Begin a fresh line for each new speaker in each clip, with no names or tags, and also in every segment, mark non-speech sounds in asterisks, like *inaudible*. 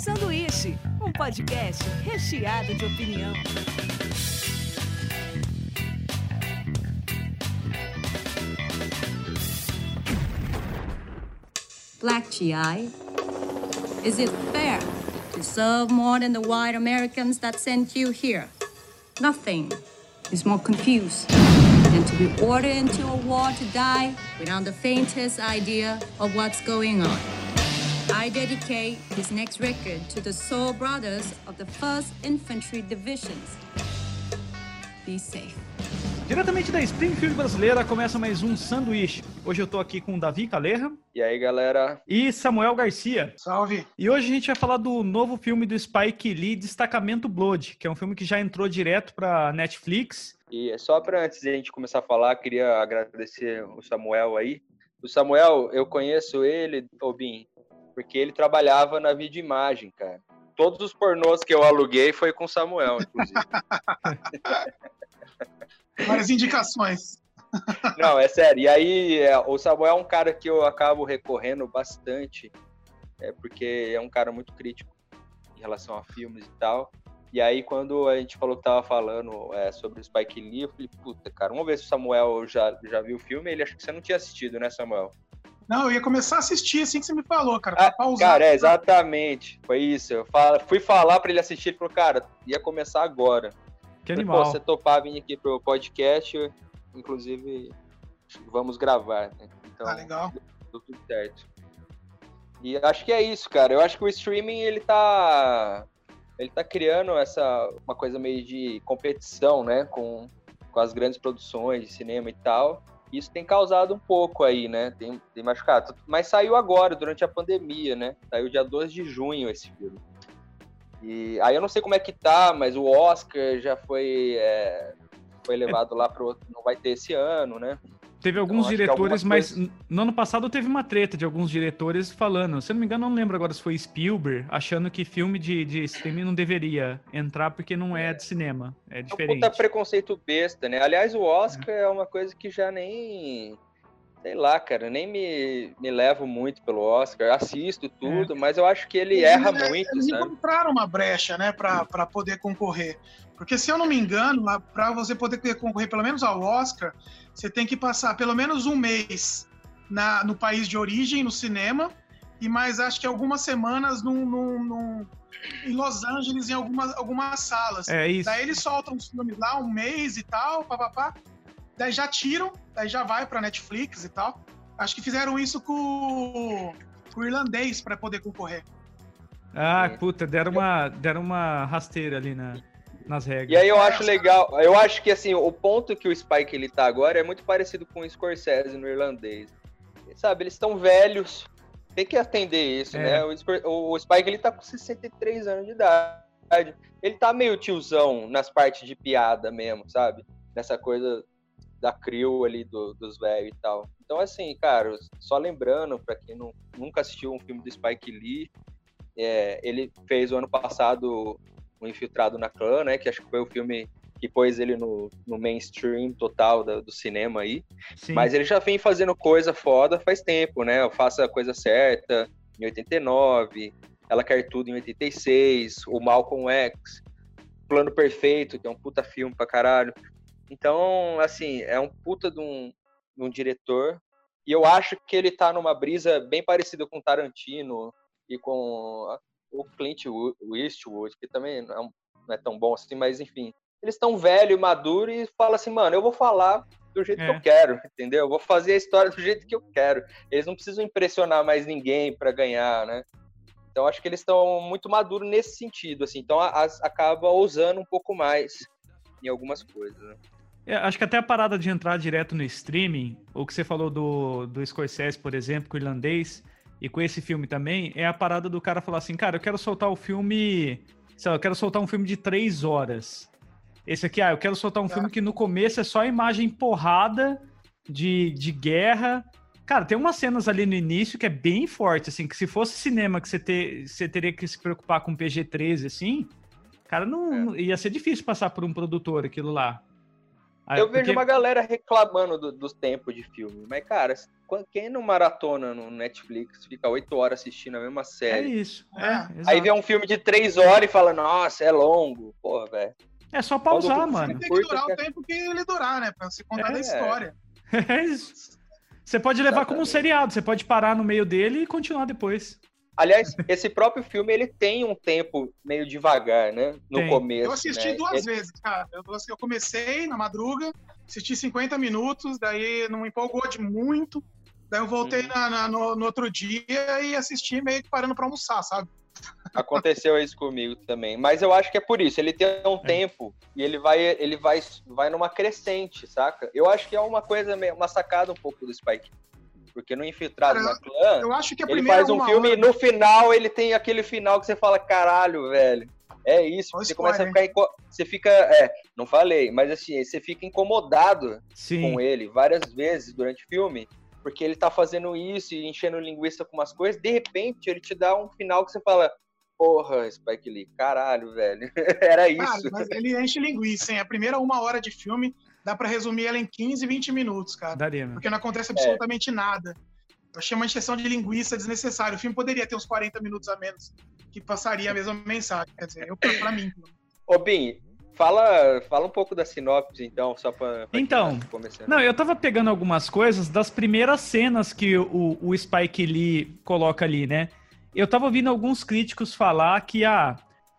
Sanduíche, um podcast recheado de opinião.
Black GI, is it fair to serve more than the white Americans that sent you here? Nothing is more confused than to be ordered into a war to die without the faintest idea of what's going on. I dedicate this next record to the soul brothers of the 1st Infantry Divisions. Be safe.
Diretamente da Springfield brasileira, começa mais um sanduíche. Hoje eu tô aqui com Davi Calerra.
E aí, galera?
E Samuel Garcia.
Salve!
E hoje a gente vai falar do novo filme do Spike Lee, Destacamento Blood, que é um filme que já entrou direto pra Netflix.
E só para antes de a gente começar a falar, queria agradecer o Samuel aí. O Samuel, eu conheço ele, Obin, porque ele trabalhava na vídeo imagem, cara. Todos os pornôs que eu aluguei foi com o Samuel, inclusive. *laughs*
Várias indicações.
Não, é sério. E aí, é, o Samuel é um cara que eu acabo recorrendo bastante, é, porque é um cara muito crítico em relação a filmes e tal. E aí, quando a gente falou que tava falando é, sobre o Spike Lee, eu falei, puta, cara, vamos ver se o Samuel já, já viu o filme. Ele acha que você não tinha assistido, né, Samuel?
Não, eu ia começar a assistir assim que você me falou, cara.
Ah, cara, é, exatamente. Foi isso. Eu fui falar para ele assistir, ele falou, cara, ia começar agora.
Que animal.
Pô, você topar vir aqui pro podcast, inclusive, vamos gravar, né? Então,
ah, legal.
Deu tudo certo. E acho que é isso, cara. Eu acho que o streaming, ele tá... Ele tá criando essa... Uma coisa meio de competição, né? Com, com as grandes produções de cinema e tal. Isso tem causado um pouco aí, né? Tem, tem machucado. Mas saiu agora, durante a pandemia, né? Saiu dia 2 de junho esse filme. E aí eu não sei como é que tá, mas o Oscar já foi, é, foi levado lá para outro, não vai ter esse ano, né?
Teve alguns então, diretores, mas coisa... no ano passado teve uma treta de alguns diretores falando, se eu não me engano, não lembro agora se foi Spielberg, achando que filme de, de streaming não deveria entrar porque não é de cinema, é diferente. É um
puta preconceito besta, né? Aliás, o Oscar é, é uma coisa que já nem sei lá, cara, nem me, me levo muito pelo Oscar, assisto tudo, é. mas eu acho que ele eles, erra muito.
Eles
sabe?
encontraram uma brecha, né, para poder concorrer. Porque se eu não me engano, para você poder concorrer pelo menos ao Oscar, você tem que passar pelo menos um mês na, no país de origem, no cinema, e mais acho que algumas semanas num, num, num, em Los Angeles, em algumas, algumas salas.
É isso.
Daí eles soltam os filmes lá um mês e tal, papapá daí já tiram, daí já vai para Netflix e tal. Acho que fizeram isso com, com o irlandês para poder concorrer.
Ah, puta, deram uma, deram uma rasteira ali na, nas regras.
E aí eu acho legal, eu acho que assim, o ponto que o Spike ele tá agora é muito parecido com o Scorsese no irlandês. Sabe, eles estão velhos, tem que atender isso, é. né? O, o Spike ele tá com 63 anos de idade. Ele tá meio tiozão nas partes de piada mesmo, sabe? Nessa coisa da crew ali do, dos velhos e tal. Então, assim, cara, só lembrando, para quem não, nunca assistiu um filme do Spike Lee, é, ele fez o ano passado o Infiltrado na Clã, né? Que acho que foi o filme que pôs ele no, no mainstream total do, do cinema aí. Sim. Mas ele já vem fazendo coisa foda faz tempo, né? Eu Faça a Coisa Certa, em 89, Ela Quer Tudo, em 86, o Malcolm X, Plano Perfeito, que é um puta filme pra caralho. Então, assim, é um puta de um, de um diretor. E eu acho que ele tá numa brisa bem parecida com Tarantino e com o Clint Eastwood, que também não é, não é tão bom assim, mas enfim. Eles estão velho e maduro e fala assim, mano, eu vou falar do jeito é. que eu é. quero, entendeu? Eu vou fazer a história do jeito que eu quero. Eles não precisam impressionar mais ninguém para ganhar, né? Então acho que eles estão muito maduros nesse sentido, assim. Então a, a, acaba ousando um pouco mais em algumas coisas. Né?
É, acho que até a parada de entrar direto no streaming, o que você falou do, do Scorsese, por exemplo, com o irlandês, e com esse filme também, é a parada do cara falar assim, cara, eu quero soltar o filme, sei lá, eu quero soltar um filme de três horas. Esse aqui, ah, eu quero soltar um tá. filme que no começo é só imagem porrada de, de guerra. Cara, tem umas cenas ali no início que é bem forte, assim, que se fosse cinema que você, ter, você teria que se preocupar com PG-13, assim, cara, não, é. ia ser difícil passar por um produtor aquilo lá.
Eu vejo porque... uma galera reclamando do, dos tempos de filme, mas, cara, quem não maratona no Netflix fica oito horas assistindo a mesma série?
É isso. É,
é aí vê um filme de três horas e fala, nossa, é longo. Porra, velho.
É só pausar, mano.
Tem que durar o tempo que ele durar, né? Pra se contar é, da história. *laughs*
É isso. Você pode levar Exatamente. como um seriado, você pode parar no meio dele e continuar depois.
Aliás, esse próprio filme ele tem um tempo meio devagar, né? No tem. começo.
Eu assisti
né?
duas vezes, cara. Eu, eu comecei na madruga, assisti 50 minutos, daí não me empolgou de muito. Daí eu voltei uhum. na, na, no, no, outro dia e assisti meio que parando pra almoçar, sabe?
Aconteceu isso comigo também. Mas eu acho que é por isso. Ele tem um é. tempo e ele vai, ele vai, vai numa crescente, saca? Eu acho que é uma coisa, uma sacada um pouco do Spike. Porque no Infiltrado Cara, na Clã,
eu acho que
ele faz um filme hora... e no final ele tem aquele final que você fala, caralho, velho. É isso, você começa a ficar. Você fica. É, não falei, mas assim, você fica incomodado Sim. com ele várias vezes durante o filme porque ele tá fazendo isso e enchendo linguiça com umas coisas, de repente ele te dá um final que você fala, porra, Spike Lee, caralho, velho, *laughs* era isso. Cara,
mas ele enche linguiça, hein? A primeira uma hora de filme dá para resumir ela em 15, 20 minutos, cara.
Daria,
né? Porque não acontece absolutamente é. nada. Eu achei uma injeção de linguiça desnecessária. O filme poderia ter uns 40 minutos a menos, que passaria a mesma mensagem. Quer dizer, eu, pra mim.
Ô, Bim, Fala, fala um pouco da sinopse, então, só para.
Então, tá não, eu tava pegando algumas coisas das primeiras cenas que o, o Spike Lee coloca ali, né? Eu tava ouvindo alguns críticos falar que, ah,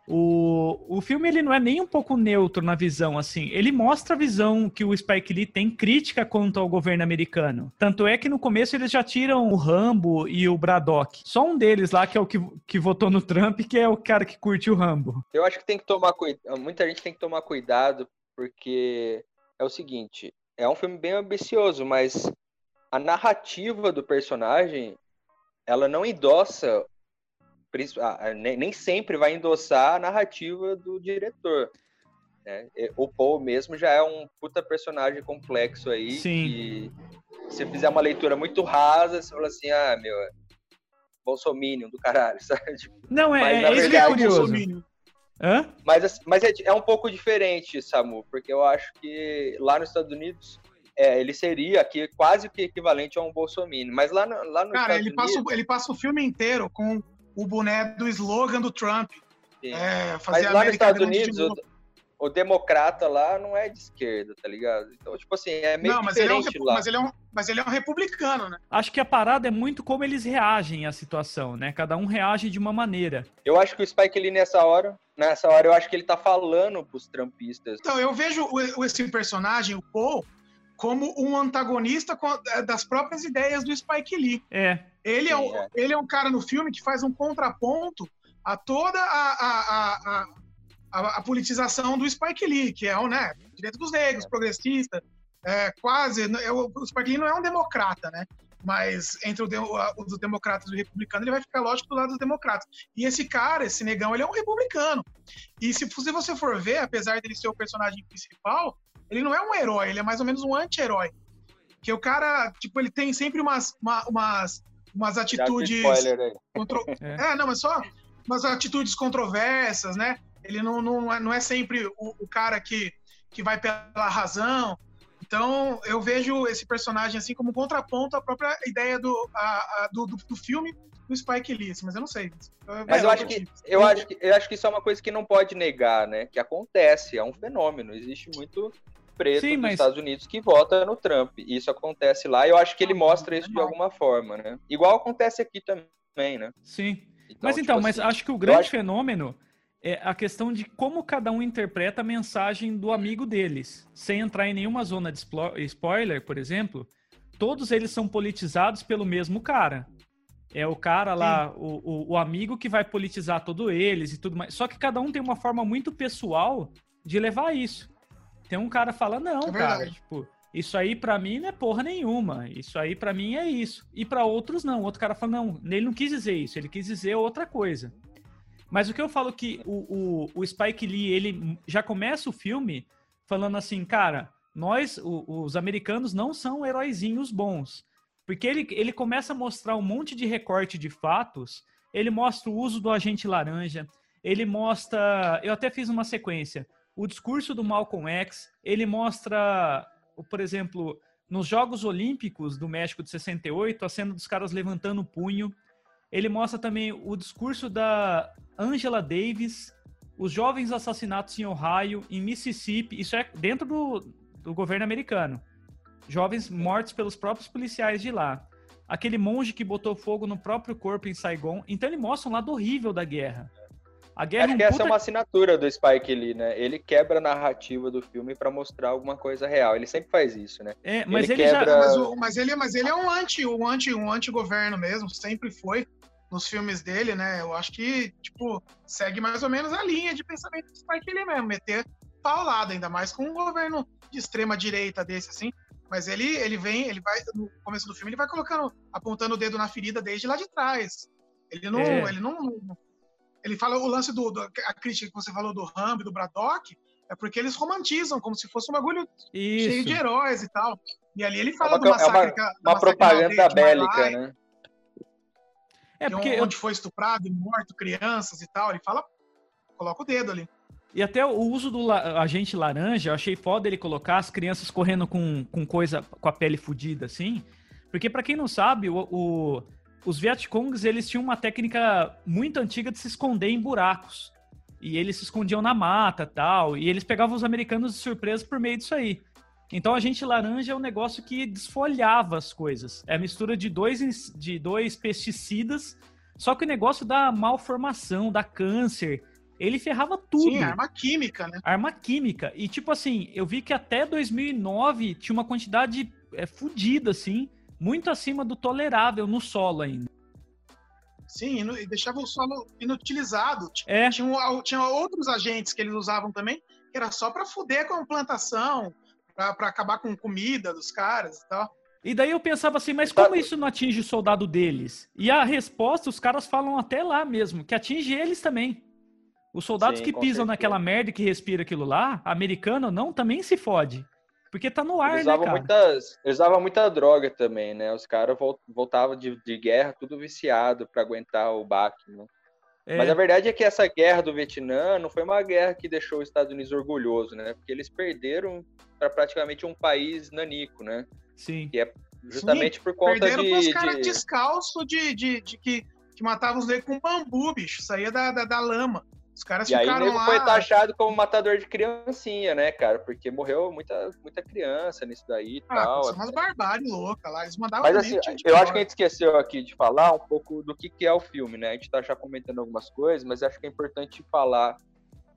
o, o filme ele não é nem um pouco neutro na visão, assim. Ele mostra a visão que o Spike Lee tem crítica quanto ao governo americano. Tanto é que no começo eles já tiram o Rambo e o Braddock. Só um deles lá, que é o que, que votou no Trump, que é o cara que curte o Rambo.
Eu acho que tem que tomar cuidado. Muita gente tem que tomar cuidado, porque é o seguinte: é um filme bem ambicioso, mas a narrativa do personagem ela não endossa nem sempre vai endossar a narrativa do diretor. Né? O Paul mesmo já é um puta personagem complexo aí.
Sim.
E se fizer uma leitura muito rasa, você fala assim, ah, meu, é bolsominion do caralho, *laughs* sabe?
Tipo, Não, é, mas, é, isso verdade, é curioso.
Hã? Mas, mas é, é um pouco diferente, Samu, porque eu acho que lá nos Estados Unidos é, ele seria aqui quase que equivalente a um Bolsonaro. Mas lá, no, lá no
Cara, Estados ele, Unidos... passa, ele passa o filme inteiro com o boné do slogan do Trump.
É, fazer Mas lá nos Estados Unidos, o, o, democrata lá não é de esquerda, tá ligado? Então, tipo assim, é meio não, mas diferente
ele é um,
lá.
Mas ele, é um, mas ele é um republicano, né?
Acho que a parada é muito como eles reagem à situação, né? Cada um reage de uma maneira.
Eu acho que o Spike Lee nessa hora, nessa hora, eu acho que ele tá falando pros trumpistas.
Então, eu vejo esse personagem, o Paul, como um antagonista é, das próprias ideias do Spike Lee.
É.
Ele, é, um, é. ele é um cara no filme que faz um contraponto a toda a, a, a, a politização do Spike Lee, que é o né, direito dos negros, é. progressista, é, quase. o Spike Lee não é um democrata, né? Mas entre os democratas e o republicano, ele vai ficar, lógico, do lado dos democratas. E esse cara, esse negão, ele é um republicano. E se, se você for ver, apesar dele ser o personagem principal, ele não é um herói, ele é mais ou menos um anti-herói. Que o cara, tipo, ele tem sempre umas, uma, umas, umas atitudes. Contro... *laughs* É. é. não, mas só umas atitudes controversas, né? Ele não, não, é, não é sempre o, o cara que, que vai pela razão. Então, eu vejo esse personagem assim como contraponto à própria ideia do, a, a, do, do, do, filme do Spike Lee, assim, mas eu não sei.
Mas é, eu, acho que, eu, acho que, eu acho que isso é uma coisa que não pode negar, né? Que acontece, é um fenômeno. Existe muito preto Sim, dos mas... Estados Unidos que vota no Trump. Isso acontece lá e eu acho que ele mostra isso de alguma forma, né? Igual acontece aqui também, né?
Sim. Então, mas então, tipo mas assim, acho que o grande acho... fenômeno é a questão de como cada um interpreta a mensagem do amigo deles. Sem entrar em nenhuma zona de spoiler, por exemplo, todos eles são politizados pelo mesmo cara. É o cara lá, o, o, o, amigo que vai politizar todos eles e tudo mais. Só que cada um tem uma forma muito pessoal de levar isso. Tem um cara fala, não, é cara, tipo, isso aí para mim não é porra nenhuma. Isso aí para mim é isso. E para outros não. Outro cara fala, não, ele não quis dizer isso, ele quis dizer outra coisa. Mas o que eu falo que o, o, o Spike Lee, ele já começa o filme falando assim, cara, nós, o, os americanos, não são heróizinhos bons. Porque ele, ele começa a mostrar um monte de recorte de fatos. Ele mostra o uso do agente laranja. Ele mostra. Eu até fiz uma sequência o discurso do Malcolm X, ele mostra, por exemplo, nos Jogos Olímpicos do México de 68, a cena dos caras levantando o punho. Ele mostra também o discurso da Angela Davis, os jovens assassinatos em Ohio, em Mississippi, isso é dentro do, do governo americano. Jovens mortos pelos próprios policiais de lá. Aquele monge que botou fogo no próprio corpo em Saigon. Então ele mostra um lado horrível da guerra.
A guerra Acho é um que essa é uma assinatura do Spike Lee, né? Ele quebra a narrativa do filme para mostrar alguma coisa real. Ele sempre faz isso, né?
É, mas ele, ele
quebra... já... mas, o, mas, ele, mas ele é um anti, um anti, um anti-governo mesmo, sempre foi nos filmes dele, né? Eu acho que, tipo, segue mais ou menos a linha de pensamento do Spike Lee mesmo, meter paulada, ainda mais com um governo de extrema direita desse, assim. Mas ele, ele vem, ele vai, no começo do filme, ele vai colocando, apontando o dedo na ferida desde lá de trás. Ele não, é. ele não, ele fala o lance do, do, a crítica que você falou do Rambo e do Braddock, é porque eles romantizam como se fosse um bagulho Isso. cheio de heróis e tal. E ali ele fala é uma, do massacre.
É uma, uma propaganda bélica, né?
É porque onde eu... foi estuprado e morto crianças e tal. Ele fala, coloca o dedo ali.
E até o uso do agente laranja, eu achei foda ele colocar as crianças correndo com, com coisa, com a pele fodida, assim. Porque para quem não sabe, o, o, os Vietcongs, eles tinham uma técnica muito antiga de se esconder em buracos. E eles se escondiam na mata tal. E eles pegavam os americanos de surpresa por meio disso aí. Então, agente laranja é um negócio que desfolhava as coisas. É a mistura de dois, de dois pesticidas, só que o negócio da malformação, da câncer, ele ferrava tudo. Sim,
arma química, né?
Arma química. E, tipo assim, eu vi que até 2009 tinha uma quantidade é, fodida, assim, muito acima do tolerável no solo ainda.
Sim, e deixava o solo inutilizado. É. Tinha, tinha outros agentes que eles usavam também, que era só para fuder com a plantação, para acabar com comida dos caras e tal.
E daí eu pensava assim, mas como isso não atinge o soldado deles? E a resposta, os caras falam até lá mesmo, que atinge eles também. Os soldados Sim, que pisam certeza. naquela merda e que respira aquilo lá, americano não, também se fode. Porque tá no ar,
eles
né, cara?
Muitas, eles usavam muita droga também, né? Os caras voltavam de, de guerra tudo viciado para aguentar o baque, né? É. Mas a verdade é que essa guerra do Vietnã não foi uma guerra que deixou os Estados Unidos orgulhoso, né? Porque eles perderam para praticamente um país nanico, né?
Sim.
Que é justamente Sim, por conta
perderam
de...
Perderam os caras de... descalço de, de, de, que, que matavam os negros com bambu, bicho. Saía da, da, da lama. Os caras
e
ficaram
aí, lá... foi taxado como matador de criancinha, né, cara? Porque morreu muita, muita criança nisso daí e ah, tal.
São umas barbáries loucas lá. Eles mandavam
Mas assim, eu acho que a gente esqueceu aqui de falar um pouco do que, que é o filme, né? A gente tá já comentando algumas coisas, mas acho que é importante falar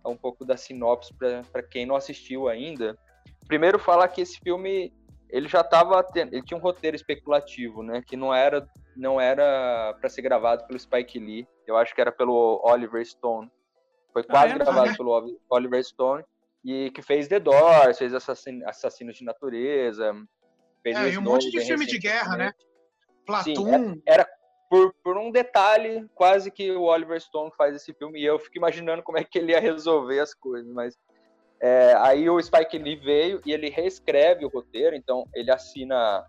um pouco da sinopse para quem não assistiu ainda. Primeiro, falar que esse filme ele já estava ele tinha um roteiro especulativo, né? Que não era não era para ser gravado pelo Spike Lee. Eu acho que era pelo Oliver Stone. Foi ah, quase ah, é? gravado pelo Oliver Stone e que fez The Doors, fez Assassino, Assassinos de Natureza,
fez é, e um monte de filme de guerra, né?
Platum. Sim, era, era por, por, um detalhe, quase que o Oliver Stone faz esse filme e eu fico imaginando como é que ele ia resolver as coisas, mas é, aí o Spike Lee veio e ele reescreve o roteiro, então ele assina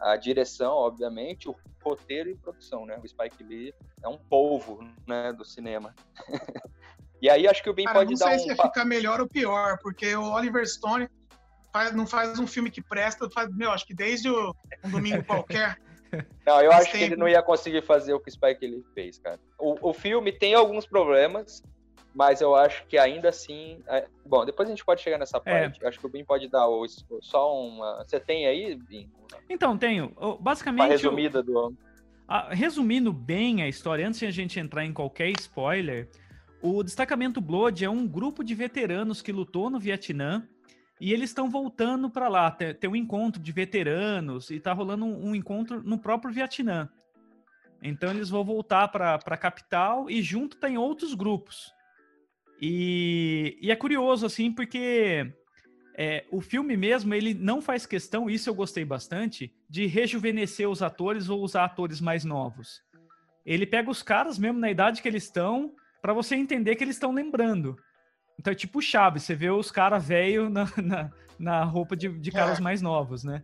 a direção, obviamente, o roteiro e produção, né? O Spike Lee é um polvo, né, do cinema. *laughs* E aí acho que o Ben Cara, pode dar um...
Não sei se ia ficar melhor ou pior, porque o Oliver Stone faz, não faz um filme que presta, faz, meu, acho que desde o, um domingo qualquer. *laughs*
Não, eu acho que ele não ia conseguir fazer o que o Spike ele fez, cara. O, o filme tem alguns problemas, mas eu acho que ainda assim. É... Bom, depois a gente pode chegar nessa é. parte. É. Acho que o Ben pode dar o, só uma. Você tem aí, Bin?
Então, tenho. Basicamente. Uma
resumida do.
A, resumindo bem a história, antes de a gente entrar em qualquer spoiler, o Destacamento Blood é um grupo de veteranos que lutou no Vietnã e eles estão voltando para lá. Tem, um encontro de veteranos e tá rolando um, um, encontro no próprio Vietnã. Então eles vão voltar para a capital e junto tem outros grupos. E, e é curioso, assim, porque é, o filme mesmo, ele não faz questão, isso eu gostei bastante, de rejuvenescer os atores ou usar atores mais novos. Ele pega os caras mesmo na idade que eles estão para você entender que eles estão lembrando. Então é tipo Chaves, você vê os caras velho na, na, na, roupa de, de caras é. mais novos, né?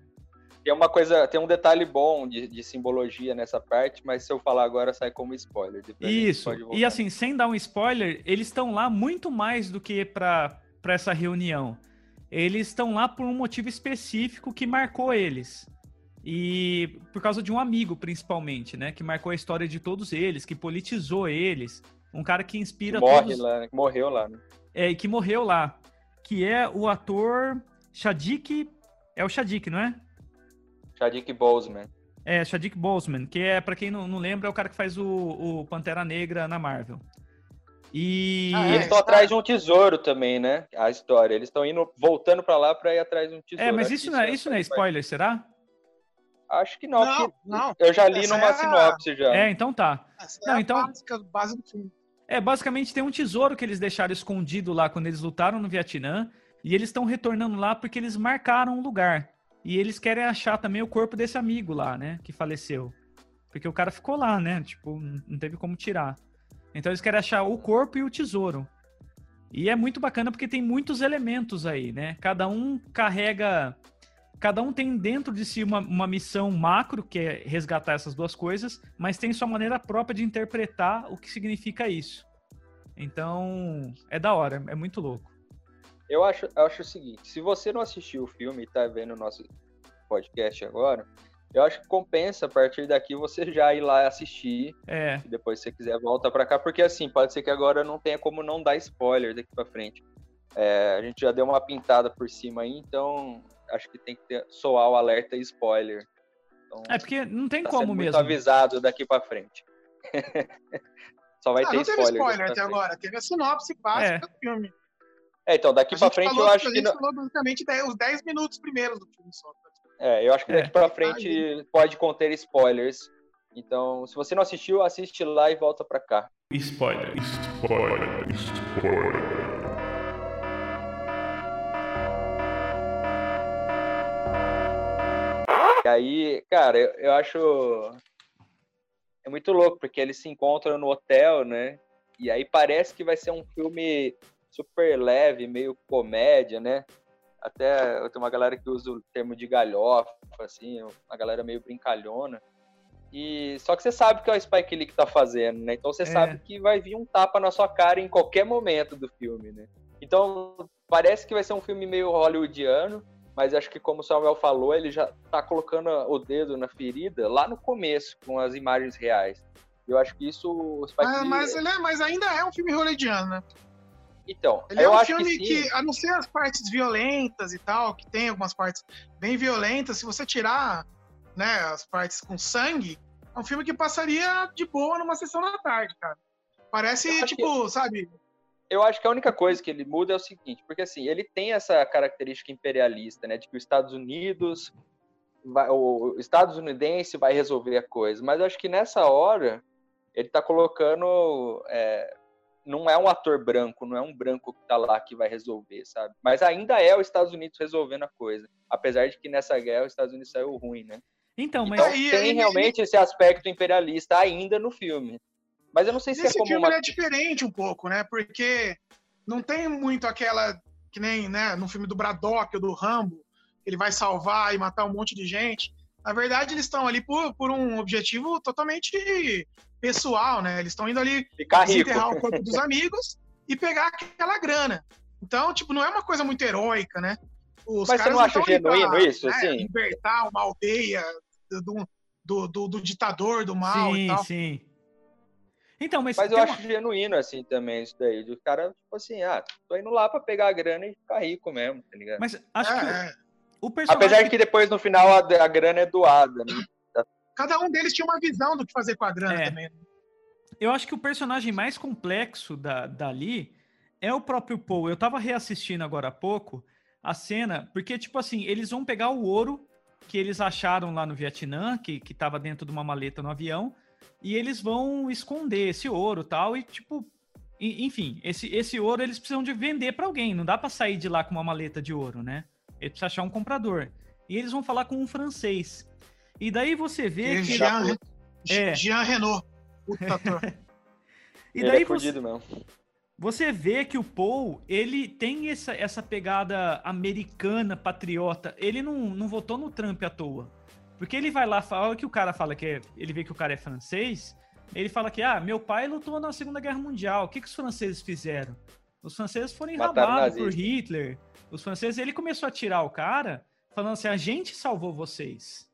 Tem uma coisa, tem um detalhe bom de, de, simbologia nessa parte, mas se eu falar agora sai como spoiler.
Isso. E assim, sem dar um spoiler, eles estão lá muito mais do que para para essa reunião? Eles estão lá por um motivo específico que marcou eles. E por causa de um amigo, principalmente, né? Que marcou a história de todos eles, que politizou eles. Um cara que inspira
Morre
todos...
lá, morreu lá, né?
É, e que morreu lá. Que é o ator Shadik... É o Shadik, não é?
Shadik Boseman.
É, Shadik Boseman, que é, para quem não, não, lembra, é o cara que faz o, o Pantera Negra na Marvel. E...
Ah, é, eles estão atrás de um tesouro também, né? A história. Eles estão indo, voltando para lá para ir atrás de um tesouro.
É, mas isso não é, isso não é spoiler, será?
Acho que não,
não, não.
eu já li numa é sinopse já.
É, então tá.
Essa
não,
é
então...
básica, base do filme.
É, basicamente tem um tesouro que eles deixaram escondido lá quando eles lutaram no Vietnã. E eles estão retornando lá porque eles marcaram um lugar. E eles querem achar também o corpo desse amigo lá, né? Que faleceu. Porque o cara ficou lá, né? Tipo, não teve como tirar. Então eles querem achar o corpo e o tesouro. E é muito bacana porque tem muitos elementos aí, né? Cada um carrega. Cada um tem dentro de si uma, uma missão macro, que é resgatar essas duas coisas, mas tem sua maneira própria de interpretar o que significa isso. Então, é da hora, é muito louco.
Eu acho, eu acho o seguinte: se você não assistiu o filme e tá vendo o nosso podcast agora, eu acho que compensa a partir daqui você já ir lá assistir.
É.
E depois, se você quiser, volta para cá, porque assim, pode ser que agora não tenha como não dar spoiler daqui para frente. É, a gente já deu uma pintada por cima aí, então acho que tem que ter, soar o alerta spoiler. Então,
é porque não tem
tá
como mesmo.
avisado daqui para frente. *laughs* Só vai
ah,
ter
não
spoiler.
Teve spoiler até agora, teve a sinopse básica é. do filme.
É, então, daqui pra frente
falou,
eu acho
a
que.
gente
não...
falou basicamente os 10 minutos primeiros do filme só.
É, eu acho que daqui
É.
pra frente pode conter spoilers. Então, se você não assistiu, assiste lá e volta pra cá.
Spoiler, spoiler, spoiler.
E aí, cara, eu, eu acho. É muito louco, porque eles se encontram no hotel, né? E aí parece que vai ser um filme super leve, meio comédia, né? Até eu tenho uma galera que usa o termo de galhofa, assim, uma galera meio brincalhona. E só que você sabe que é o Spike Lee que tá fazendo, né? Então você
É.
sabe que vai vir um tapa na sua cara em qualquer momento do filme, né? Então parece que vai ser um filme meio hollywoodiano, mas acho que como o Samuel falou, ele já tá colocando o dedo na ferida lá no começo, com as imagens reais. Eu acho que isso Spike
Ah, mas, é- mas ainda é um filme hollywoodiano, né?
Então,
Ele
eu
é um filme
que,
que, a não ser as partes violentas e tal, que tem algumas partes bem violentas, se você tirar né, as partes com sangue, é um filme que passaria de boa numa sessão da tarde, cara. Parece, tipo, sabe?
Eu acho que a única coisa que ele muda é o seguinte, porque assim, ele tem essa característica imperialista, né, de que os Estados Unidos, vai, o estadunidense vai resolver a coisa, mas eu acho que nessa hora ele tá colocando, é, não é um ator branco, não é um branco que tá lá que vai resolver, sabe? Mas ainda é os Estados Unidos resolvendo a coisa, apesar de que nessa guerra os Estados Unidos saiu ruim, né?
Então, mas.
Então tem realmente esse aspecto imperialista ainda no filme. Mas eu não sei se é
Esse
como
filme
uma
ele é diferente um pouco, né? Porque não tem muito aquela que nem, né, no filme do Braddock ou do Rambo, ele vai salvar e matar um monte de gente. Na verdade, eles estão ali por, por um objetivo totalmente pessoal, né? Eles estão indo ali
ficar rico.
desenterrar o corpo dos amigos e pegar aquela grana. Então, tipo, não é uma coisa muito heróica, né? Os
Mas você não acha
ali pra,
genuíno isso,
né,
assim?
Libertar uma aldeia do, do, do, do ditador do mal e
sim,
tal.
sim. Então, mas.
Mas eu
tem
acho genuíno, assim, também, isso daí. Do cara, tipo assim, ah, tô indo lá pra pegar a grana e ficar rico mesmo, tá ligado?
Mas acho que
É, é.
o, o personagem.
Apesar de que depois, no final, a, a grana é doada, né?
Cada um deles tinha uma visão do que fazer com a grana
É.
também. né?
Eu acho que o personagem mais complexo da, dali é o próprio Paul. Eu tava reassistindo agora há pouco a cena, porque, tipo assim, eles vão pegar o ouro que eles acharam lá no Vietnã, que, que tava dentro de uma maleta no avião, e eles vão esconder esse ouro tal, e tipo. e- Enfim, esse, esse ouro eles precisam de vender para alguém. Não dá para sair de lá com uma maleta de ouro, né? Eles precisam achar um comprador. E eles vão falar com um francês. E daí você vê
E
que.
Jean,
É.
Jean Renault, puta. *laughs*
E
Ele
daí
é
você,
mesmo.
Você vê que o Paul, ele tem essa, essa pegada americana, patriota. Ele não, não votou no Trump à toa. Porque ele vai lá, fala que o cara fala que é, ele vê que o cara é francês, ele fala que, ah, meu pai lutou na Segunda Guerra Mundial, o que, que os franceses fizeram? Os franceses foram enrabados por. Hitler. Os franceses, ele começou a tirar o cara, falando assim: a gente salvou vocês.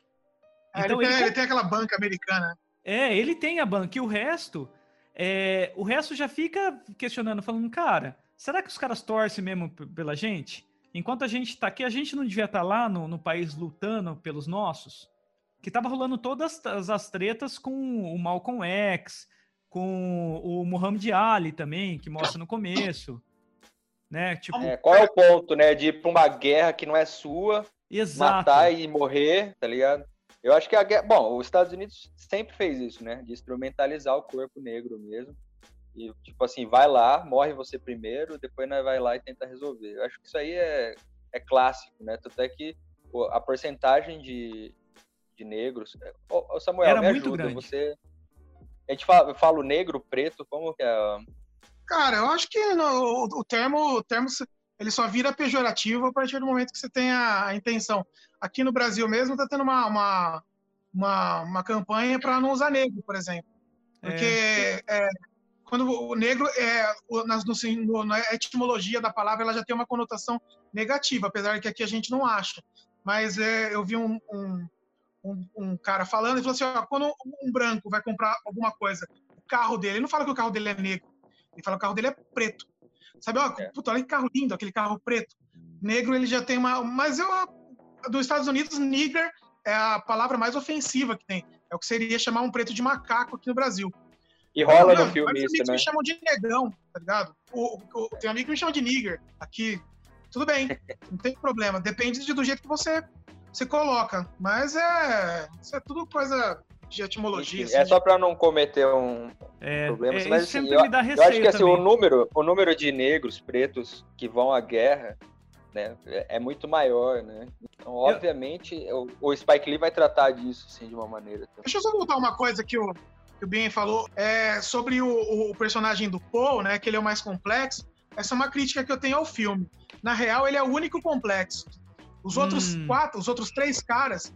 É,
Então
ele, tem,
ele
ele tem aquela banca americana.
É, ele tem a banca. E o resto, é, o resto já fica questionando, falando, cara, será que os caras torcem mesmo pela gente? Enquanto a gente tá aqui, a gente não devia estar lá no, no país lutando pelos nossos? Que tava rolando todas as, as tretas com o Malcolm X, com o Muhammad Ali também, que mostra no começo. Né? Tipo,
É, qual é o ponto, né? De ir pra uma guerra que não é sua,
exato.
matar e morrer, tá ligado? Eu acho que a guerra. Bom, os Estados Unidos sempre fez isso, né? De instrumentalizar o corpo negro mesmo. E, tipo assim, vai lá, morre você primeiro, depois nós vai lá e tenta resolver. Eu acho que isso aí é, é clássico, né? Tanto é que a porcentagem de, de negros. Ô, ô, Samuel,
Era
me
muito
ajuda.
grande.
Você. A gente fala, eu falo negro, preto, como que é?
Cara, eu acho que no- o, termo, o termo ele só vira pejorativo a partir do momento que você tem a, a intenção. Aqui no Brasil mesmo está tendo uma, uma, uma, uma campanha para não usar negro, por exemplo. Porque é, quando o negro é o- nas- no, na etimologia da palavra ela já tem uma conotação negativa, apesar de que aqui a gente não acha. Mas é, eu vi um, um, um- um cara falando e falou assim: ó, quando um branco vai comprar alguma coisa, o carro dele, ele não fala que o carro dele é negro, ele fala que o carro dele é preto. Sabe, ó,
É.
puta, olha que carro lindo, aquele carro preto. Negro ele já tem uma. Mas eu. Dos Estados Unidos, nigger é a palavra mais ofensiva que tem. É o que seria chamar um preto de macaco aqui no Brasil.
E rola
Não,
no filme isso,
amigos
né?
me chamam de negão, tá ligado? O, o, o- tem um amigo que me chama de nigger aqui. Tudo bem, *laughs* não tem problema. Depende de- do jeito que você, você coloca. Mas é. Isso é tudo coisa de etimologia.
Enfim,
assim,
é só pra não cometer um,
É,
problemas,
é,
mas assim,
sempre
eu,
me dá
eu acho que assim, o número, o número de negros pretos que vão à guerra né, é é muito maior, né? Então, obviamente, o, o Spike Lee vai tratar disso assim, de uma maneira.
Deixa eu só voltar uma coisa que o, que o Ben falou é, sobre o, o personagem do Paul, né? Que ele é o mais complexo. Essa é uma crítica que eu tenho ao filme. Na real, ele é o único complexo. Os outros
Hum.
quatro, os outros três caras,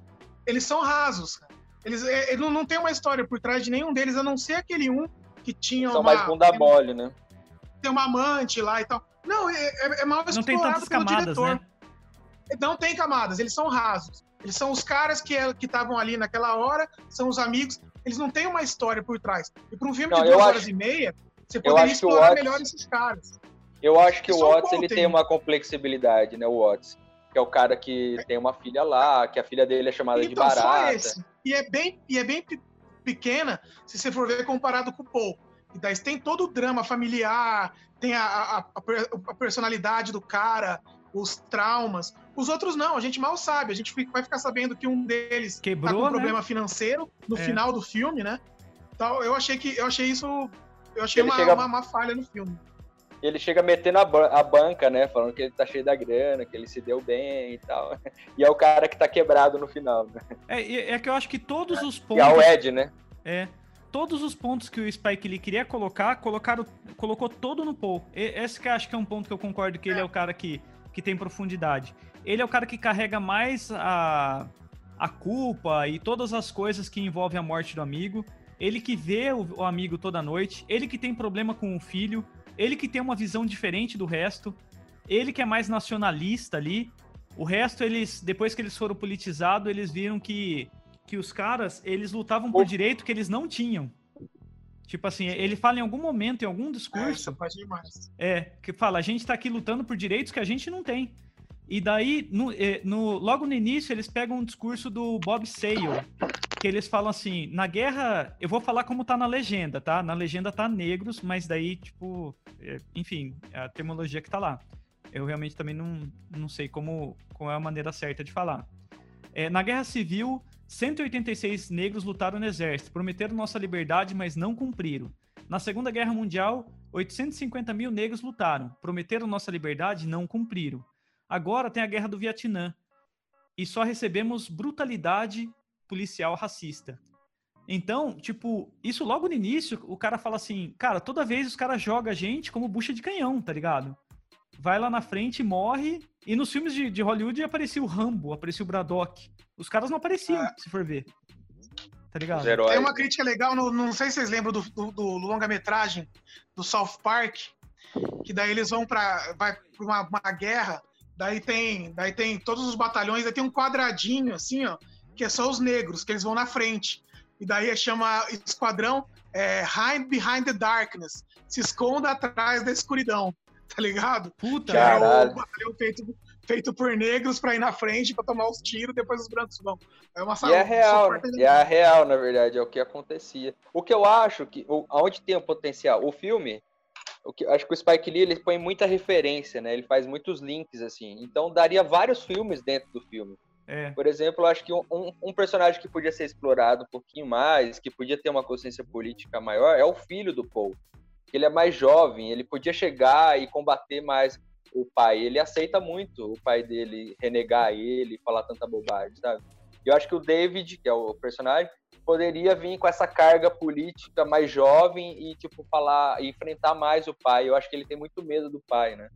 eles são rasos. cara. Eles, é, ele não, não tem uma história por trás de nenhum deles, a não ser aquele um que tinha
São
uma,
mais bunda mole, né?
tem uma amante lá e tal. Não, é, é, é mal
Não tem
explorado
tantas
pelo
camadas,
diretor.
né?
Não tem camadas, eles são rasos. Eles são os caras que é, que estavam ali naquela hora, são os amigos. Eles não têm uma história por trás. E para um filme
Não,
de
eu
duas
acho-
horas e meia, você poderia explorar
Watts-
melhor esses caras.
Eu acho que o
Só o
Watts ele
tem.
tem uma complexibilidade, né? O Watts. Que é o cara que tem uma filha lá, que a filha dele é chamada de
Então, só
barata.
esse. E é bem, e é bem pe- pequena, se você for ver comparado com o Paul. E daí tem todo o drama familiar, tem a, a, a a personalidade do cara, os traumas. Os outros não, a gente mal sabe. A gente fica- vai ficar sabendo que um deles tá
Quebrou,
com
né?
problema financeiro no
É.
final do filme, né? Então, eu achei que eu achei isso eu achei uma,
chega-
uma, uma falha no filme.
Ele chega metendo a, a banca, né? Falando que ele tá cheio da grana, que ele se deu bem e tal. *laughs* E é o cara que tá quebrado no final, né?
É, é que eu acho que todos os
E é o
pontos.
Ed, né?
É. Todos os pontos que o Spike Lee queria colocar, colocaram, colocou todo no Paul. E- Esse que eu acho que é um ponto que eu concordo que ele é o cara que, que tem profundidade. Ele é o cara que carrega mais a, a culpa e todas as coisas que envolvem a morte do amigo. Ele que vê o, o amigo toda noite. Ele que tem problema com o filho. Ele que tem uma visão diferente do resto. Ele que é mais nacionalista ali. O resto, eles, depois que eles foram politizados, eles viram que, que os caras, eles lutavam por direito que eles não tinham. Tipo assim, ele fala em algum momento, em algum
É, isso
discurso,
pode demais.
é, que fala, a gente tá aqui lutando por direitos que a gente não tem. E daí, no, eh, no- logo no início, eles pegam um discurso do Bob Sale, que eles falam assim, na guerra, eu vou falar como tá na legenda, tá? Na legenda tá negros, mas daí, tipo, eh, enfim, é a terminologia que tá lá. Eu realmente também não, não sei como, qual é a maneira certa de falar. Eh, na Guerra Civil, 186 negros lutaram no exército, prometeram nossa liberdade, mas não cumpriram. Na Segunda Guerra Mundial, 850 mil negros lutaram, prometeram nossa liberdade e não cumpriram. Agora tem a Guerra do Vietnã e só recebemos brutalidade policial racista. Então, tipo, isso logo no início, o cara fala assim, cara, toda vez os caras jogam a gente como bucha de canhão, tá ligado? Vai lá na frente morre. E nos filmes de, de Hollywood aparecia o Rambo, aparecia o Braddock. Os caras não apareciam, se for ver. Tá ligado?
Tem uma crítica legal, no- não sei se vocês lembram do, do- do longa-metragem do South Park, que daí eles vão para vai pra uma, uma guerra, daí tem, daí tem todos os batalhões, daí tem um quadradinho assim, ó, que é só os negros, que eles vão na frente. E daí chama esquadrão é, Hide Behind the Darkness, se esconda atrás da escuridão, *laughs* tá ligado?
Puta,
Que é
Caralho.
o batalhão feito, feito por negros pra ir na frente, pra tomar os tiros, depois os brancos vão. É uma
E é real, né? E é real, na verdade, é o que acontecia. O que eu acho que. o- Aonde tem o potencial? O filme. O que, acho que o Spike Lee ele põe muita referência, né? Ele faz muitos links, assim. Então daria vários filmes dentro do filme.
é.
Por exemplo, eu acho que um, um- um personagem que podia ser explorado um pouquinho mais, que podia ter uma consciência política maior, é o filho do Paul. Ele é mais jovem, ele podia chegar e combater mais o pai. Ele aceita muito o pai dele renegar ele, falar tanta bobagem, sabe? E eu acho que o David, que é o personagem, poderia vir com essa carga política mais jovem e, tipo, falar, e enfrentar mais o pai. Eu acho que ele tem muito medo do pai, né?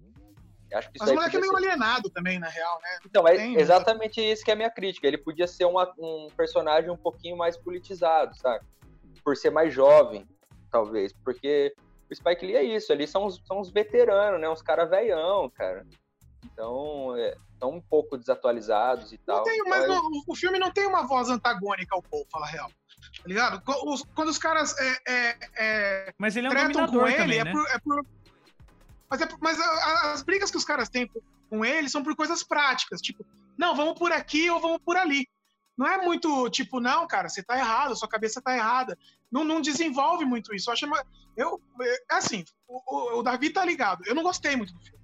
Eu Acho que isso
Mas o moleque é meio
ser-
alienado também, na real, né?
então, é
Tem, né?
exatamente isso que é a minha crítica. Ele podia ser uma- um personagem um pouquinho mais politizado, sabe? Por ser mais jovem, talvez. Porque o Spike Lee é isso, ali são os, são os veteranos, né? Uns caras velhão, cara. Então, estão um pouco desatualizados e tal.
Tem, mas
Mas-
o filme não tem uma voz antagônica ao Paul, fala a real. Tá ligado? Quando os caras é, é, é,
Mas ele é um
tretam
dominador
com ele,
também,
é,
né?
por, é por- Mas, é por- mas a- a- as brigas que os caras têm com- com ele são por coisas práticas. Tipo, não, vamos por aqui ou vamos por ali. Não é muito tipo, não, cara, você tá errado, sua cabeça tá errada. Não, não desenvolve muito isso. Eu acho. uma- Eu, é assim, o, o- o Davi tá ligado. Eu não gostei muito do filme.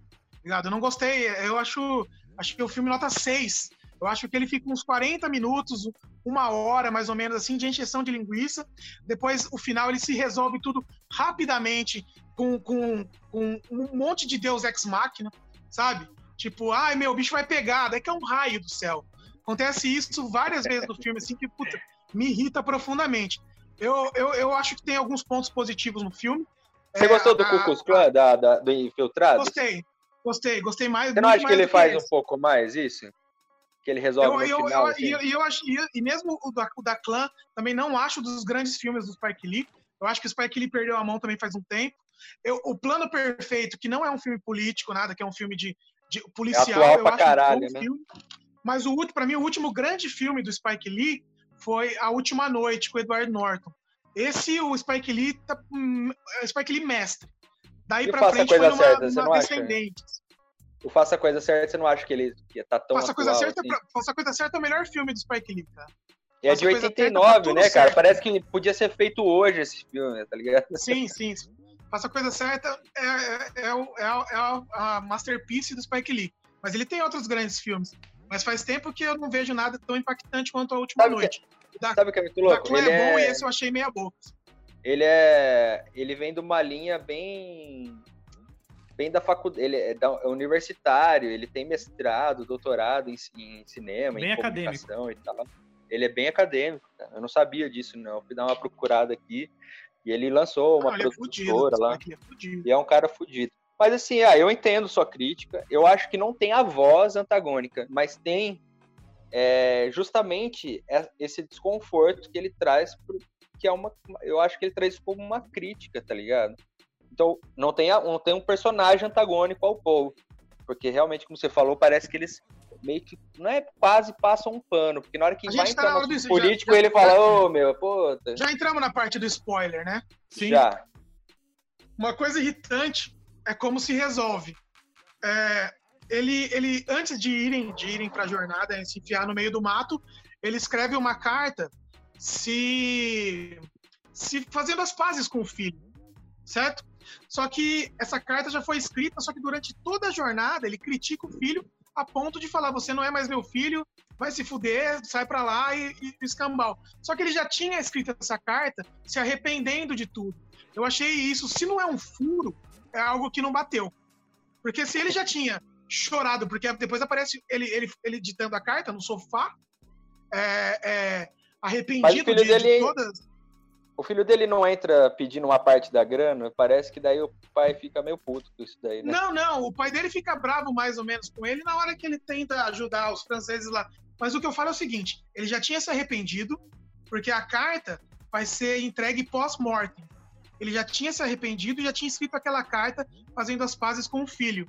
Ligado? Eu não gostei. Eu acho. Acho que o filme nota 6. Eu acho que ele fica uns 40 minutos, uma hora mais ou menos assim, de encheção de linguiça. Depois, o final, ele se resolve tudo rapidamente com, com, com um monte de Deus ex machina, sabe? Tipo, ai meu, o bicho vai pegar, daí que é um raio do céu. Acontece isso várias vezes no filme, assim, que puta, me irrita profundamente. Eu, eu, eu acho que tem alguns pontos positivos no filme.
Você
É,
gostou do
a-
Ku Klux Klan, da, da- do Infiltrado?
Gostei, gostei, gostei mais.
Você não acha que ele faz
esse.
um pouco mais isso? Que ele resolve
Eu,
no
eu,
final,
eu,
assim?
e eu, eu acho, e, mesmo o da, o da Clã, também não acho dos grandes filmes do Spike Lee. Eu acho que o Spike Lee perdeu a mão também faz um tempo. Eu, o Plano Perfeito, que não é um filme político, nada, que é um filme de, de policial,
atual
eu
pra
acho
caralho,
um bom
né?
filme. Mas o último, para mim, o último grande filme do Spike Lee foi A Última Noite, com o Edward Norton. Esse, o Spike Lee, tá, hum, é o Spike Lee mestre. Daí
E
pra
faça a
frente foi numa,
certa,
numa? Descendentes.
O Faça a Coisa Certa, você não acha que ele que tá tão
Faça a Coisa Certa,
assim?
pra- Faça a Coisa Certa é o melhor filme do Spike Lee, cara.
E é de
a Coisa Certa, tá
89,
tudo
né, cara?
certo.
Parece que podia ser feito hoje esse filme, tá ligado?
Sim, sim. Faça a coisa certa é, é, é, é a- é a, masterpiece do Spike Lee. Mas ele tem outros grandes filmes. Mas faz tempo que eu não vejo nada tão impactante quanto a última
Sabe que-
noite. O da,
Sabe o que é muito
o da
louco?
Clã
Ele
é bom e
é,
esse eu achei meia boca.
Ele é. Ele vem de uma linha bem. Bem da faculdade. Ele é, da- é universitário, ele tem mestrado, doutorado em, em cinema,
Bem
em
acadêmico.
e tal. Ele é bem acadêmico, cara. Eu não sabia disso, não. Fui dar uma procurada aqui e ele lançou uma
Não, ele é fudido.
produtora lá.
É.
E é um cara fudido. Mas assim, ah, eu entendo sua crítica. Eu acho que não tem a voz antagônica, mas tem é, justamente é- esse desconforto que ele traz, que é uma. Eu acho que ele traz isso como uma crítica, tá ligado? Então, não tem, não tem um personagem antagônico ao Paul. Porque realmente, como você falou, parece que eles meio que. Não é quase passam um pano, porque na hora que vai
tá
entrar no
já-
político,
já-
ele fala, ô meu, puta.
Já entramos na parte do spoiler, né?
Sim.
Já.
Uma coisa irritante é como se resolve. É, ele, ele, antes de irem, de irem para a jornada, se enfiar no meio do mato, ele escreve uma carta se, se fazendo as pazes com o filho, certo? Só que essa carta já foi escrita, só que durante toda a jornada ele critica o filho a ponto de falar: você não é mais meu filho, vai se fuder, sai pra lá e, e escambau. Só que ele já tinha escrito essa carta se arrependendo de tudo. Eu achei isso, se não é um furo, é algo que não bateu. Porque se ele já tinha chorado, porque depois aparece ele, ele, ele ditando a carta no sofá, é, é, arrependido de, de
dele-
todas.
O filho dele não entra pedindo uma parte da grana, parece que daí o pai fica meio puto com isso daí, né?
Não, não, o pai dele fica bravo mais ou menos com ele na hora que ele tenta ajudar os franceses lá. Mas o que eu falo é o seguinte: ele já tinha se arrependido, porque a carta vai ser entregue pós-mortem. ele já tinha se arrependido e já tinha escrito aquela carta fazendo as pazes com o filho.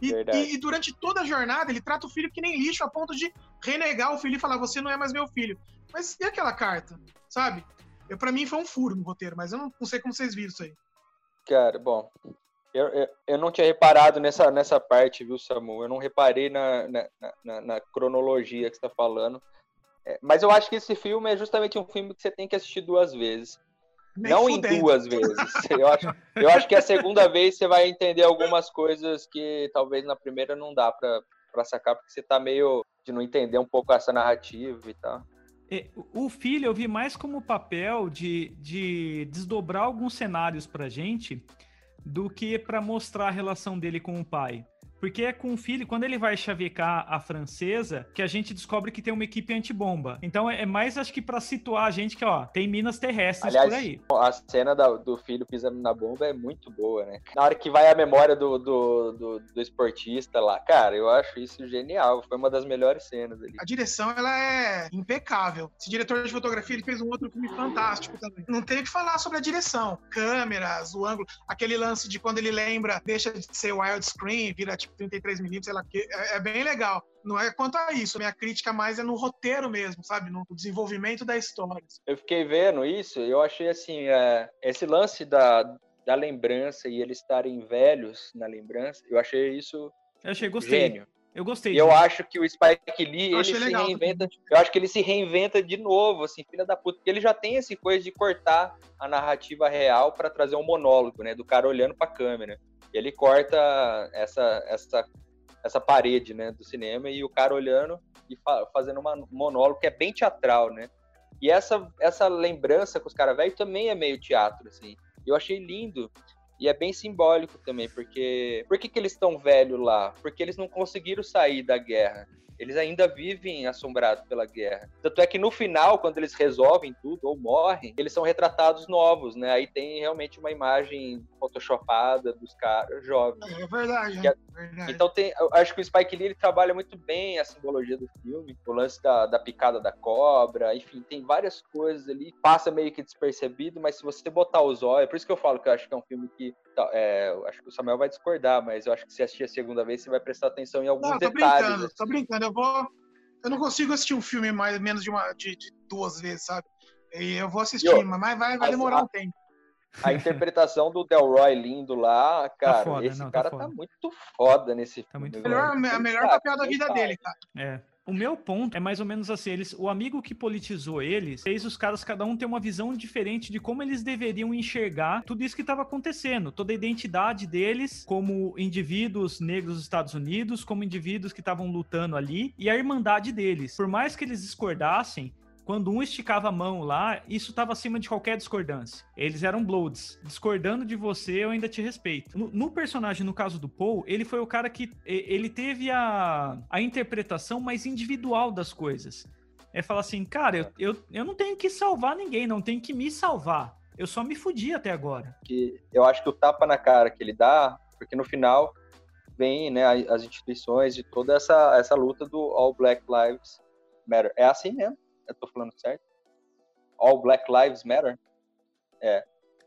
E, e, e, durante toda a jornada, ele trata o filho que nem lixo, a ponto de renegar o filho e falar: Você não é mais meu filho. Mas e aquela carta? Sabe? Eu, pra mim foi um furo no roteiro, mas eu não, não sei como vocês viram isso aí.
Cara, bom. Eu, eu, eu, não tinha reparado nessa, nessa parte, viu, Samu? Eu não reparei na, na, na, na cronologia que você está falando. É, mas eu acho que esse filme é justamente um filme que você tem que assistir duas vezes. Nem não fudendo. em duas vezes. *laughs* Eu acho, eu acho que a segunda vez você vai entender algumas coisas que talvez na primeira não dá para sacar, porque você tá meio de não entender um pouco essa narrativa e tal.
É, o filho eu vi mais como papel de, de desdobrar alguns cenários pra gente do que para mostrar a relação dele com o pai. Porque é com o filho, quando ele vai chavecar a francesa, que a gente descobre que tem uma equipe antibomba. Então é mais, acho que para situar a gente que, ó, tem minas terrestres
Aliás,
por aí.
A cena da, do filho pisando na bomba é muito boa, né? Na hora que vai a memória do, do, do, do esportista lá, cara, eu acho isso genial. Foi uma das melhores cenas ali.
A direção, ela é impecável. Esse diretor de fotografia, ele fez um outro filme fantástico também. Não tem o que falar sobre a direção. Câmeras, o ângulo, aquele lance de quando ele lembra, deixa de ser widescreen, vira tipo 33 milímetros, sei lá, que é, é, bem legal. Não é quanto a isso, minha crítica mais é no roteiro mesmo, sabe? No desenvolvimento da história.
Eu fiquei vendo isso e eu achei assim, é, esse lance da, da lembrança e eles estarem velhos na lembrança, eu achei isso
eu achei, gostei.
gênio.
Eu gostei.
E eu acho que o Spike Lee, ele se legal, reinventa. Também. Eu acho que ele se reinventa de novo, assim, filha da puta. Porque ele já tem esse coisa de cortar a narrativa real para trazer um monólogo, né? Do cara olhando pra câmera. E ele corta essa, essa, essa parede, né? Do cinema e o cara olhando e fa fazendo um monólogo que é bem teatral, né? E essa, essa lembrança com os caras velhos também é meio teatro, assim. Eu achei lindo. E é bem simbólico também, porque. Por que, que eles estão velhos lá? Porque eles não conseguiram sair da guerra eles ainda vivem assombrados pela guerra. Tanto é que no final, quando eles resolvem tudo ou morrem, eles são retratados novos, né? Aí tem realmente uma imagem photoshopada dos caras jovens.
É verdade, é, verdade.
Então tem, eu acho que o Spike Lee ele trabalha muito bem a simbologia do filme, o lance da, da picada da cobra, enfim, tem várias coisas ali, passa meio que despercebido, mas se você botar os olhos, é por isso que eu falo que eu acho que é um filme que então, é, acho que o Samuel vai discordar, mas eu acho que se assistir a segunda vez, você vai prestar atenção em alguns não, tô detalhes.
Brincando, tô brincando, eu vou. Eu não consigo assistir um filme mais menos de, uma, de, de duas vezes, sabe? E eu vou assistir, eu, mas vai, vai demorar a, um tempo.
A interpretação do Delroy lindo lá, tá cara, tá foda, esse não, cara tá, tá, muito foda nesse
tá filme. Muito melhor, a melhor papel da vida dele, cara.
É. O meu ponto é mais ou menos assim, eles, o amigo que politizou eles fez os caras cada um ter uma visão diferente de como eles deveriam enxergar tudo isso que estava acontecendo, toda a identidade deles como indivíduos negros dos Estados Unidos, como indivíduos que estavam lutando ali e a irmandade deles. Por mais que eles discordassem, quando um esticava a mão lá, isso estava acima de qualquer discordância. Eles eram Bloods. Discordando de você, eu ainda te respeito. No, no, personagem, no caso do Paul, ele foi o cara que ele teve a, a interpretação mais individual das coisas. É falar assim, cara, eu, eu, eu não tenho que salvar ninguém, não tenho que me salvar. Eu só me fudi até agora.
Que eu acho que o tapa na cara que ele dá, porque no final vem né, as instituições de toda essa, essa luta do All Black Lives Matter. É assim mesmo eu tô falando certo? All Black Lives Matter? É.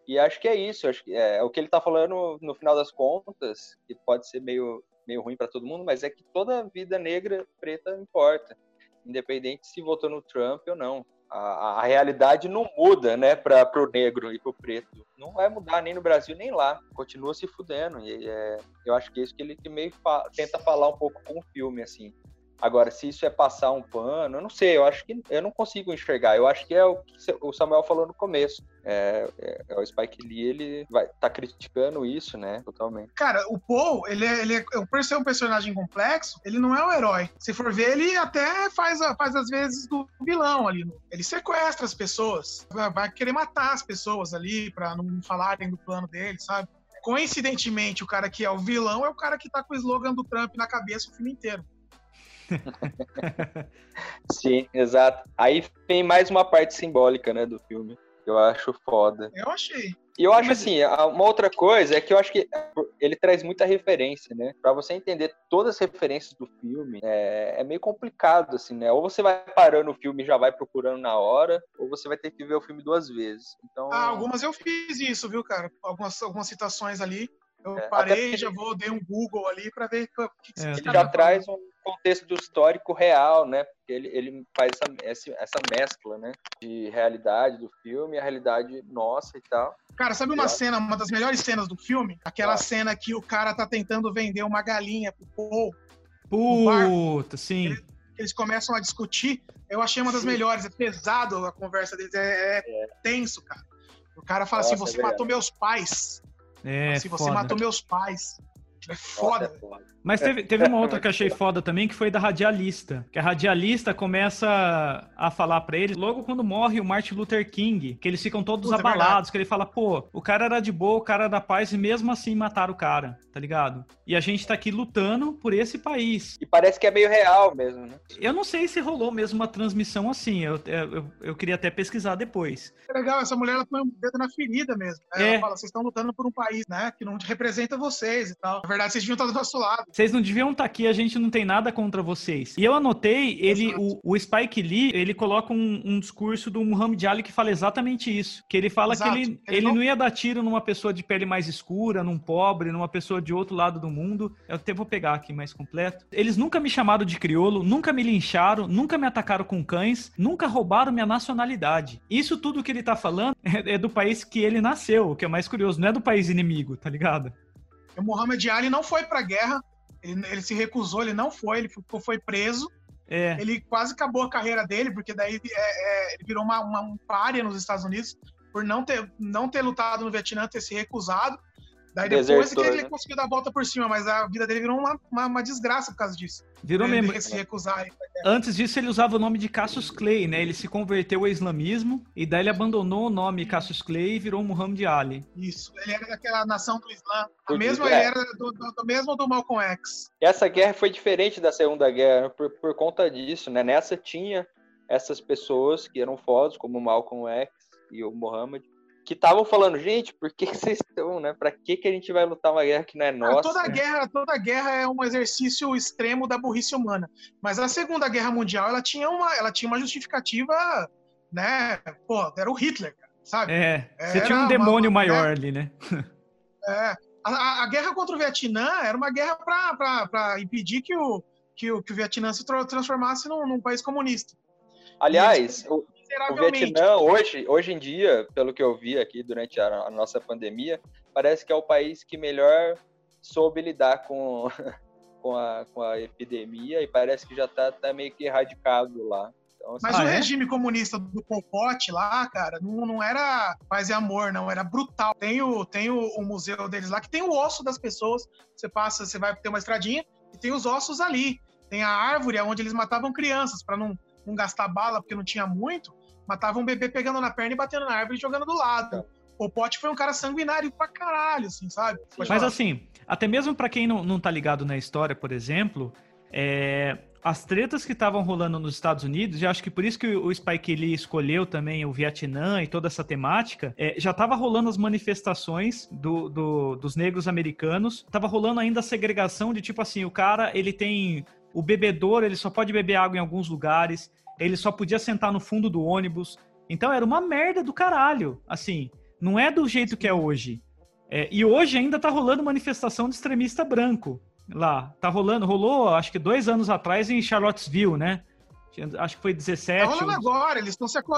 E acho que é isso, acho que é, é o que ele tá falando no final das contas, que pode ser meio, meio ruim para todo mundo, mas é que toda vida negra, preta, importa, independente se votou no Trump ou não. A, a realidade não muda, né, para o negro e para o preto. Não vai mudar nem no Brasil nem lá. Continua se fudendo. E é, eu acho que é isso que ele que meio fa tenta falar um pouco com o filme, assim. Agora, se isso é passar um pano, eu não sei, eu acho que eu não consigo enxergar. Eu acho que é o que o Samuel falou no começo. É, é, é o Spike Lee, ele vai tá criticando isso, né? Totalmente.
Cara, o Paul, ele, é, ele é, por ser um personagem complexo, ele não é o herói. Se for ver, ele até faz, faz às vezes do vilão ali. Ele sequestra as pessoas, vai querer matar as pessoas ali para não falarem do plano dele, sabe? Coincidentemente, o cara que é o vilão é o cara que tá com o slogan do Trump na cabeça o filme inteiro. *laughs*
Sim, exato. Aí tem mais uma parte simbólica, né, do filme. Eu acho foda.
Eu achei.
E eu acho assim, uma outra coisa é que eu acho que ele traz muita referência, né? Pra você entender todas as referências do filme, é, é meio complicado, assim, né? Ou você vai parando o filme e já vai procurando na hora, ou você vai ter que ver o filme duas vezes. Então,
Ah, algumas eu fiz isso, viu, cara? Algumas, algumas citações ali. Eu
É,
parei já vou, dei um Google ali pra ver o que, que
É,
esse
ele já traz um contexto do histórico real, né? Porque ele, ele faz essa, essa, essa mescla, né? De realidade do filme e a realidade nossa e tal.
Cara, sabe uma cena, uma das melhores cenas do filme? Aquela
Ah.
cena que o cara tá tentando vender uma galinha pro Paul.
Puta, sim.
Eles começam a discutir. Eu achei uma das
Sim.
melhores. É pesado a conversa deles. É, é tenso, cara. O cara fala
Nossa,
assim:
é
você
verdade.
matou meus pais.
É,
assim, você
foda.
matou meus pais. É
Nossa,
foda.
é foda.
Mas teve, teve uma outra que eu achei foda também, que foi da radialista. Que a radialista começa a falar pra ele, logo quando morre o Martin Luther King, que eles ficam todos
Puta, é
abalados, que ele fala, pô, o cara era de boa, o cara era da paz, e mesmo assim mataram o cara, tá ligado? E a gente tá aqui lutando por esse país.
E parece que é meio real mesmo, né?
Eu não sei se rolou mesmo uma transmissão assim, eu, eu, eu queria até pesquisar depois.
É legal, essa mulher ela põe um dedo na ferida mesmo. né?
É.
Ela fala: vocês estão lutando por um país, né? Que não representa vocês e tal. Na verdade, vocês deviam estar do nosso lado.
Vocês não deviam estar aqui, a gente não tem nada contra vocês. E eu anotei, ele, o, o Spike Lee, ele coloca um, um discurso do Muhammad Ali que fala exatamente isso. Que ele fala
Exato.
que ele,
Ele
ele
não-
não ia dar tiro numa pessoa de pele mais escura, num pobre, numa pessoa de outro lado do mundo. Eu até vou pegar aqui mais completo. Eles nunca me chamaram de crioulo, nunca me lincharam, nunca me atacaram com cães, nunca roubaram minha nacionalidade. Isso tudo que ele tá falando *laughs* é, é do país que ele nasceu, o que é mais curioso, não é do país inimigo, tá ligado?
O Muhammad Ali não foi pra guerra. Ele, ele se recusou, ele não foi, ele ficou, foi preso.
É.
Ele quase acabou a carreira dele, porque daí é, é, ele virou uma, uma, um párea nos Estados Unidos por não ter, não ter lutado no Vietnã, ter se recusado. Daí depois
Desertor,
que ele
né?
conseguiu dar a volta por cima, mas a vida dele virou uma, uma, uma desgraça por causa disso.
Virou
ele
mesmo.
se recusar.
Antes disso, ele usava o nome de Cassius Clay, né? Ele se converteu ao islamismo e daí ele abandonou o nome Cassius Clay e virou Muhammad Ali.
Isso. Ele era daquela nação do Islã. A mesma, ele era do, do, do mesmo do Malcolm X.
E essa guerra foi diferente da Segunda Guerra por, por conta disso, né? Nessa tinha essas pessoas que eram fodas, como o Malcolm X e o Muhammad, que estavam falando, gente, por que que vocês estão, né? Pra que, que a gente vai lutar uma guerra que não é
Ah,
nossa?
toda, guerra, toda guerra é um exercício extremo da burrice humana. Mas a Segunda Guerra Mundial, ela tinha uma, ela tinha uma justificativa, né? Pô, era o Hitler, cara, sabe?
É, você
Era
tinha um demônio
uma-
maior ali, né? *laughs*
É, a, a- a guerra contra o Vietnã era uma guerra para impedir que o, que, o, que o Vietnã se transformasse num, num país comunista.
Aliás, o, o. Vietnã, hoje, hoje em dia, pelo que eu vi aqui durante a, a nossa pandemia, parece que é o país que melhor soube lidar com, *laughs* com, a, com a epidemia e parece que já tá, tá meio que erradicado lá. Então, assim,
Mas
Ah,
o
é?
regime comunista do Pol Pot lá, cara, não, não era paz e amor, não, era brutal. Tem, o, tem o, o museu deles lá, que tem o osso das pessoas. Você passa, você vai ter uma estradinha e tem os ossos ali. Tem a árvore onde eles matavam crianças, para não, não gastar bala, porque não tinha muito. Matavam um bebê pegando na perna e batendo na árvore e jogando do lado. O Pot foi um cara sanguinário pra caralho, assim, sabe? Pode
Mas
falar.
assim, até mesmo pra quem não, não tá ligado na história, por exemplo, é, as tretas que estavam rolando nos Estados Unidos, e acho que por isso que o Spike Lee escolheu também o Vietnã e toda essa temática, é, já tava rolando as manifestações do- do- dos negros americanos, tava rolando ainda a segregação de tipo assim, o cara, ele tem o bebedouro, ele só pode beber água em alguns lugares, ele só podia sentar no fundo do ônibus, então era uma merda do caralho, assim, não é do jeito que é hoje. É, e hoje ainda tá rolando manifestação de extremista branco lá. Tá rolando, rolou acho que dois anos atrás em Charlottesville, né? Acho que foi 17.
Tá rolando
ou-
agora, eles estão se, aco-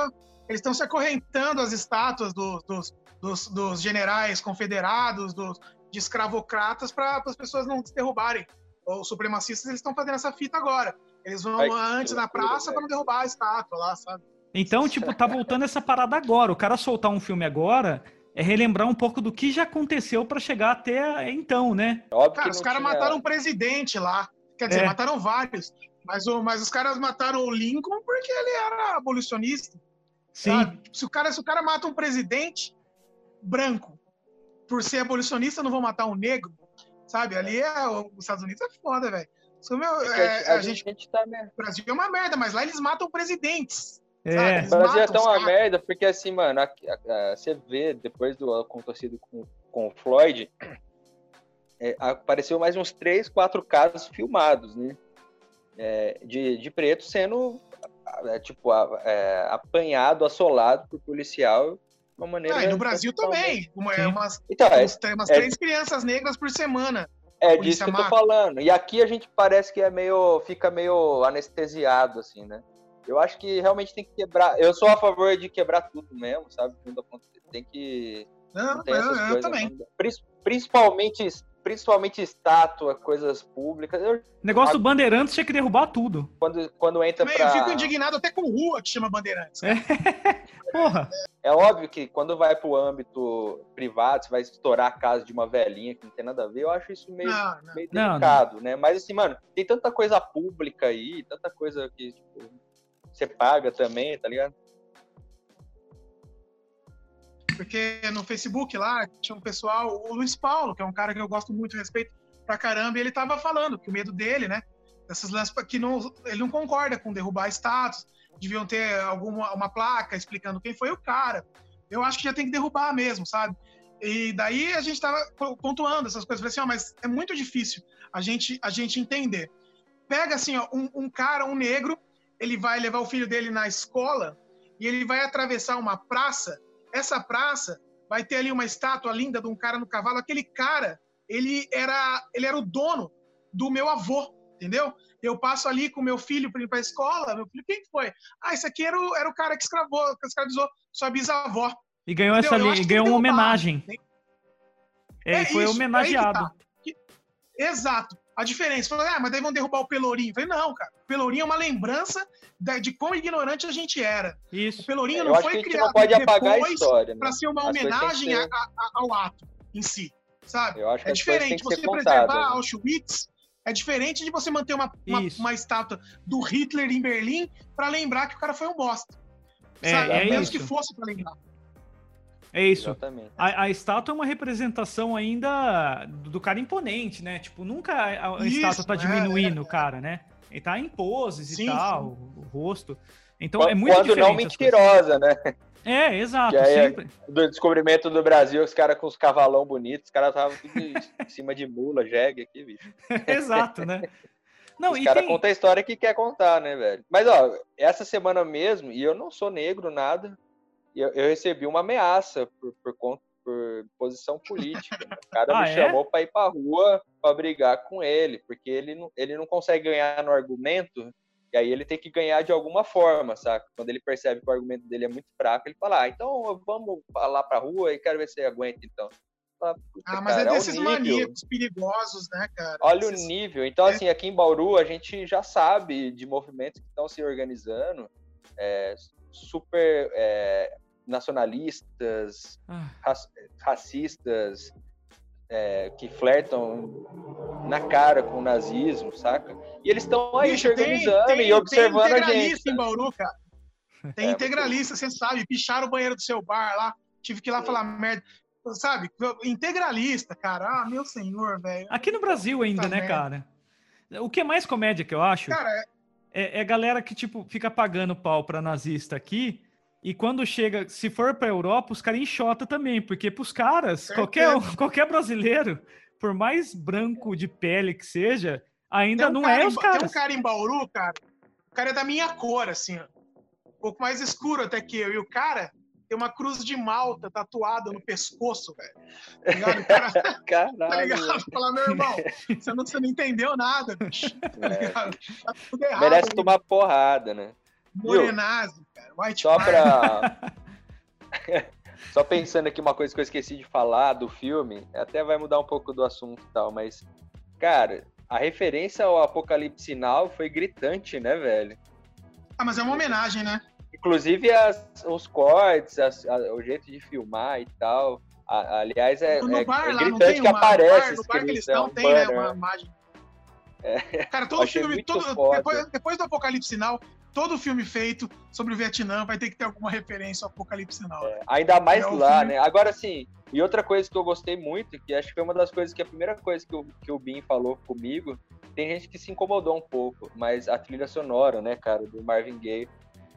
eles estão se acorrentando as estátuas dos, dos, dos, dos generais confederados, dos, de escravocratas, para as pessoas não se derrubarem. Os supremacistas eles estão fazendo essa fita agora. Eles vão
Ai,
antes na praça para não derrubar a estátua lá, sabe?
Então, *laughs* tipo, tá voltando essa parada agora. O cara soltar um filme agora é relembrar um pouco do que já aconteceu pra chegar até então, né?
óbvio
Cara,
que
os caras
tinha-
mataram um presidente lá. Quer dizer,
É.
mataram vários. Mas, o, mas os caras mataram o Lincoln porque ele era abolicionista.
Sim.
Sabe? Se o, cara, se o cara mata um presidente branco por ser abolicionista, não vão matar um negro, sabe? Ali é, os Estados Unidos é foda, velho. Meu,
É
é,
a,
a gente,
gente, tá, né?
o Brasil é uma merda, mas lá eles matam presidentes.
É.
O Brasil é tão uma merda, porque assim, mano, a- a- a- você vê, depois do acontecido com, com o Floyd, é, apareceu mais uns três, quatro casos filmados, né? É, de, de preto sendo, é, tipo, a- é, apanhado, assolado por policial de uma maneira...
Ah, e no Brasil também. Uma, umas,
Então, é,
umas
é-
três crianças negras por semana.
É disso que eu tô
mata.
falando. E aqui a gente parece que é meio. fica meio anestesiado, assim, né? Eu acho que realmente tem que quebrar. Eu sou a favor de quebrar tudo mesmo, sabe? Tem que.
Não,
Não tem
eu, eu também.
não. Principalmente, principalmente estátua, coisas públicas. Eu-
Negócio do Bandeirantes tinha que derrubar tudo.
quando, quando entra
Também, Eu
pra.
fico indignado até com rua que chama Bandeirantes.
É. *laughs* Porra.
É óbvio que quando vai pro âmbito privado, você vai estourar a casa de uma velhinha que não tem nada a ver, eu acho isso meio.
Não, não.
meio
Não,
delicado, né? Mas assim, mano, tem tanta coisa pública aí, tanta coisa que tipo, você paga também, tá ligado?
Porque no Facebook lá tinha um pessoal, o Luiz Paulo, que é um cara que eu gosto muito, respeito pra caramba, e ele tava falando que o medo dele, né? Dessas lances que não, ele não concorda com derrubar status, deviam ter alguma uma placa explicando quem foi o cara. Eu acho que já tem que derrubar mesmo, sabe? E daí a gente tava pontuando essas coisas, falei assim, ó, mas é muito difícil a gente a gente entender. Pega assim, ó, um, um cara, um negro, ele vai levar o filho dele na escola e ele vai atravessar uma praça essa praça vai ter ali uma estátua linda de um cara no cavalo. Aquele cara, ele era, ele era o dono do meu avô, entendeu? Eu passo ali com meu filho para ir para a escola. Meu filho, quem que foi? Ah, esse aqui era o, era o cara que escravou, que escravizou sua bisavó.
E ganhou
Entendeu?
essa
que
ganhou uma
que derrubar.
homenagem. É,
É
e foi
isso,
homenageado.
aí que tá. Exato. A diferença. Falou, ah, mas daí vão derrubar o Pelourinho. Eu falei, não, cara. O Pelourinho é uma lembrança da- de quão ignorante a gente era. O
Isso.
Pelourinho
Eu
não foi criado depois
né?
para ser uma
As
homenagem
ser-
a- a- ao ato em si, sabe?
Eu acho que
É diferente. Você preservar
né?
Auschwitz é diferente de você manter uma, uma, uma estátua do Hitler em Berlim para lembrar que o cara foi um bosta.
É,
sabe?
é
Mesmo
isso.
que fosse para lembrar.
É isso.
Exatamente.
A, a estátua é uma representação ainda do, cara imponente, né? Tipo, nunca a, a
Isso,
estátua tá
é,
diminuindo o cara, né? Ele tá em poses
Sim,
e tal, o, o rosto. Então
Quando,
é muito
quando não mentirosa, né?
É, exato.
Que aí é-
sempre.
Do descobrimento do Brasil, os caras com os cavalão bonitos, os caras estavam tudo em cima de mula, jegue aqui, bicho. *laughs*
exato, né? Não,
os
e
caras
tem...
contam a história que quer contar, né, velho? Mas, ó, essa semana mesmo, e eu não sou negro, nada, eu, eu recebi uma ameaça por, por conta por posição política. né? O cara *laughs*
Ah,
me
é?
chamou pra ir pra rua pra brigar com ele, porque ele não, ele não consegue ganhar no argumento, e aí ele tem que ganhar de alguma forma, saca? Quando ele percebe que o argumento dele é muito fraco, ele fala, ah, então vamos lá pra rua e quero ver se você aguenta, então. Fala, "Puta,
Ah, mas
cara,
é desses
nível."
maníacos perigosos, né, cara?
Olha o nível. Então,
É.
assim, aqui em Bauru, a gente já sabe de movimentos que estão se organizando, é, super é, nacionalistas,
Ah,
rac- racistas, é, que flertam na cara com o nazismo, saca? E eles estão aí se
tem-
organizando
tem-
e observando
tem
a
integralista
gente.
em Bauru, cara. *laughs* Tem
É,
integralista, você sabe, picharam o banheiro do seu bar lá, tive que ir lá falar merda. Sabe, integralista, cara. Ah, meu senhor, velho.
Aqui no Brasil ainda, né,
merda.
cara? O que é mais comédia que eu acho
Cara, é-
é, é galera que, tipo, fica pagando pau pra nazista aqui. E quando chega, se for pra Europa, os caras enxota também, porque pros caras, qualquer, um, qualquer brasileiro, por mais branco de pele que seja, ainda
tem um
não
cara
é os
Ba- Tem um
caras.
cara em Bauru, cara. O cara é da minha cor, assim, ó. Um pouco mais escuro até que eu. E o cara tem uma cruz de malta tatuada no pescoço, velho. Tá ligado? *laughs* Cara, *laughs* tá
Caralho.
ligado? Fala, meu irmão, você não, você não entendeu nada, bicho. *laughs* Tá
É,
ligado? Tá tudo errado.
merece tomar porrada, né?
Morenazi, cara. White
Só. *laughs* Só pensando aqui uma coisa que eu esqueci de falar do filme, até vai mudar um pouco do assunto e tal, mas, cara, a referência ao Apocalipse Sinal foi gritante, né, velho?
Ah, mas é uma homenagem, né?
Inclusive as- os cortes, as- a- o jeito de filmar e tal. A- aliás, é,
No
é-
bar
é
lá,
gritante que
uma,
aparece
no bar, no bar que eles
é
estão
um
tem, né, uma imagem. Cara, todo filme, todo, depois, depois do Apocalipse Sinal, todo filme feito sobre o Vietnã vai ter que ter alguma referência ao Apocalipse Sinal.
Ainda mais
É
lá,
filme-
né? Agora sim, e outra coisa que eu gostei muito, que acho que foi uma das coisas que a primeira coisa que o, que o Bin falou comigo, tem gente que se incomodou um pouco, mas a trilha sonora, né, cara, do Marvin Gaye.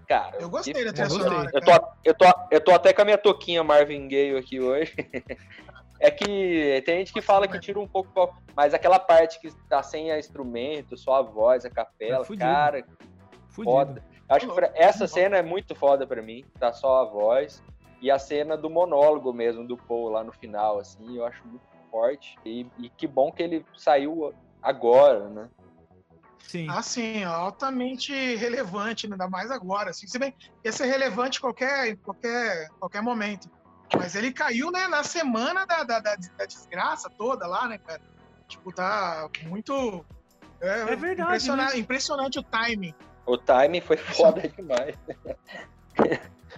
Cara,
Eu gostei
que-
da trilha sonora.
Eu tô, eu, tô, eu tô até com a minha toquinha Marvin Gaye aqui hoje. *laughs* É que tem gente que fala que tira um pouco, mas aquela parte que tá sem a instrumento, só a voz, a capela,
É
cara,
Fudido.
foda. Acho que pra- essa cena é muito foda pra mim, tá só a voz. E a cena do monólogo mesmo, do Paul lá no final, assim, eu acho muito forte. E, e que bom que ele saiu agora, né?
Sim.
Ah, sim, altamente relevante, ainda mais agora. Assim, se bem ia ser relevante em qualquer, qualquer, qualquer momento. Mas ele caiu né, na semana da, da, da- da desgraça toda lá, né, cara? Tipo, tá muito. É,
É verdade,
impressiona-
né?
Impressionante o timing.
O timing foi foda *laughs* demais.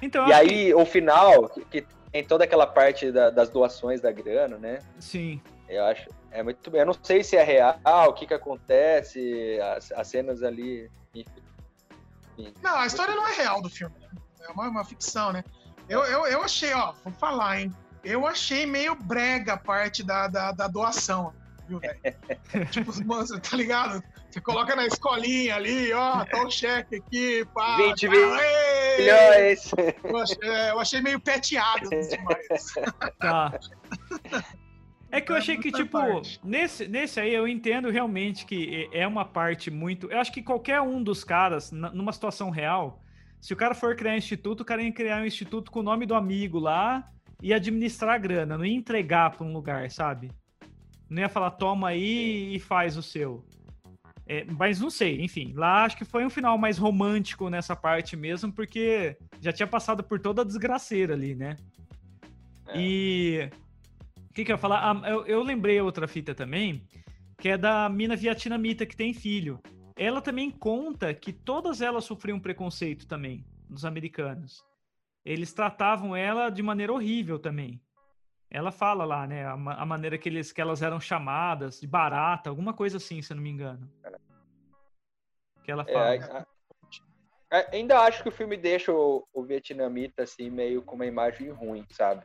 Então,
E
acho que-
aí, o final, que, tem toda aquela parte da- das doações da grana, né?
Sim.
Eu acho. É muito bem. Eu não sei se é real, o que que acontece, as, as cenas ali. enfim.
Não, a história não é real do filme, né? É uma, uma ficção, né? Eu, eu, eu achei, ó, vou falar, hein? Eu achei meio brega a parte da, da, da doação, viu, velho? *laughs* tipo, moça, tá ligado? Você coloca na escolinha ali, ó, tá o cheque aqui, pá.
20
tá, ei!
Milhões!
Eu achei, é, eu achei meio peteado demais. *laughs*
Tá. É que eu achei que, tipo, nesse, nesse aí eu entendo realmente que é uma parte muito. Eu acho que qualquer um dos caras, numa situação real, se o cara for criar um instituto, o cara ia criar um instituto com o nome do amigo lá e administrar a grana, não ia entregar pra um lugar, sabe? Não ia falar, toma aí e faz o seu. É, mas não sei, enfim, lá acho que foi um final mais romântico nessa parte mesmo, porque já tinha passado por toda a desgraceira ali, né?
É.
E o que, que eu ia falar? Ah, eu, eu lembrei outra fita também, que é da mina vietnamita que tem filho. Ela também conta que todas elas sofriam preconceito também, dos americanos. Eles tratavam ela de maneira horrível também. Ela fala lá, né, a, ma- a maneira que, eles, que elas eram chamadas, de barata, alguma coisa assim, se eu não me engano. Que ela
É,
fala.
a- a- ainda acho que o filme deixa o, o vietnamita assim, meio com uma imagem ruim, sabe?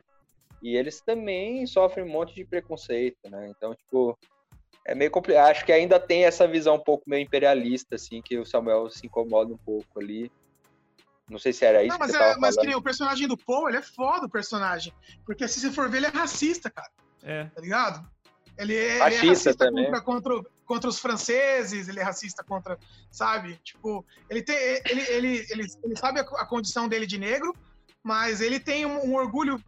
E eles também sofrem um monte de preconceito, né? Então, tipo, é meio complicado. Acho que ainda tem essa visão um pouco meio imperialista, assim, que o Samuel se incomoda um pouco ali. Não sei se era isso
Não, mas,
que
é, mas que o personagem do Paul, ele é foda o personagem. Porque se você for ver, ele é racista, cara.
É.
tá ligado? Ele é, ele é
Racista
racista
também.
contra, contra, contra os franceses, ele é racista contra, sabe? Tipo, ele tem, ele, ele, ele, ele sabe a, a condição dele de negro, mas ele tem um, um orgulho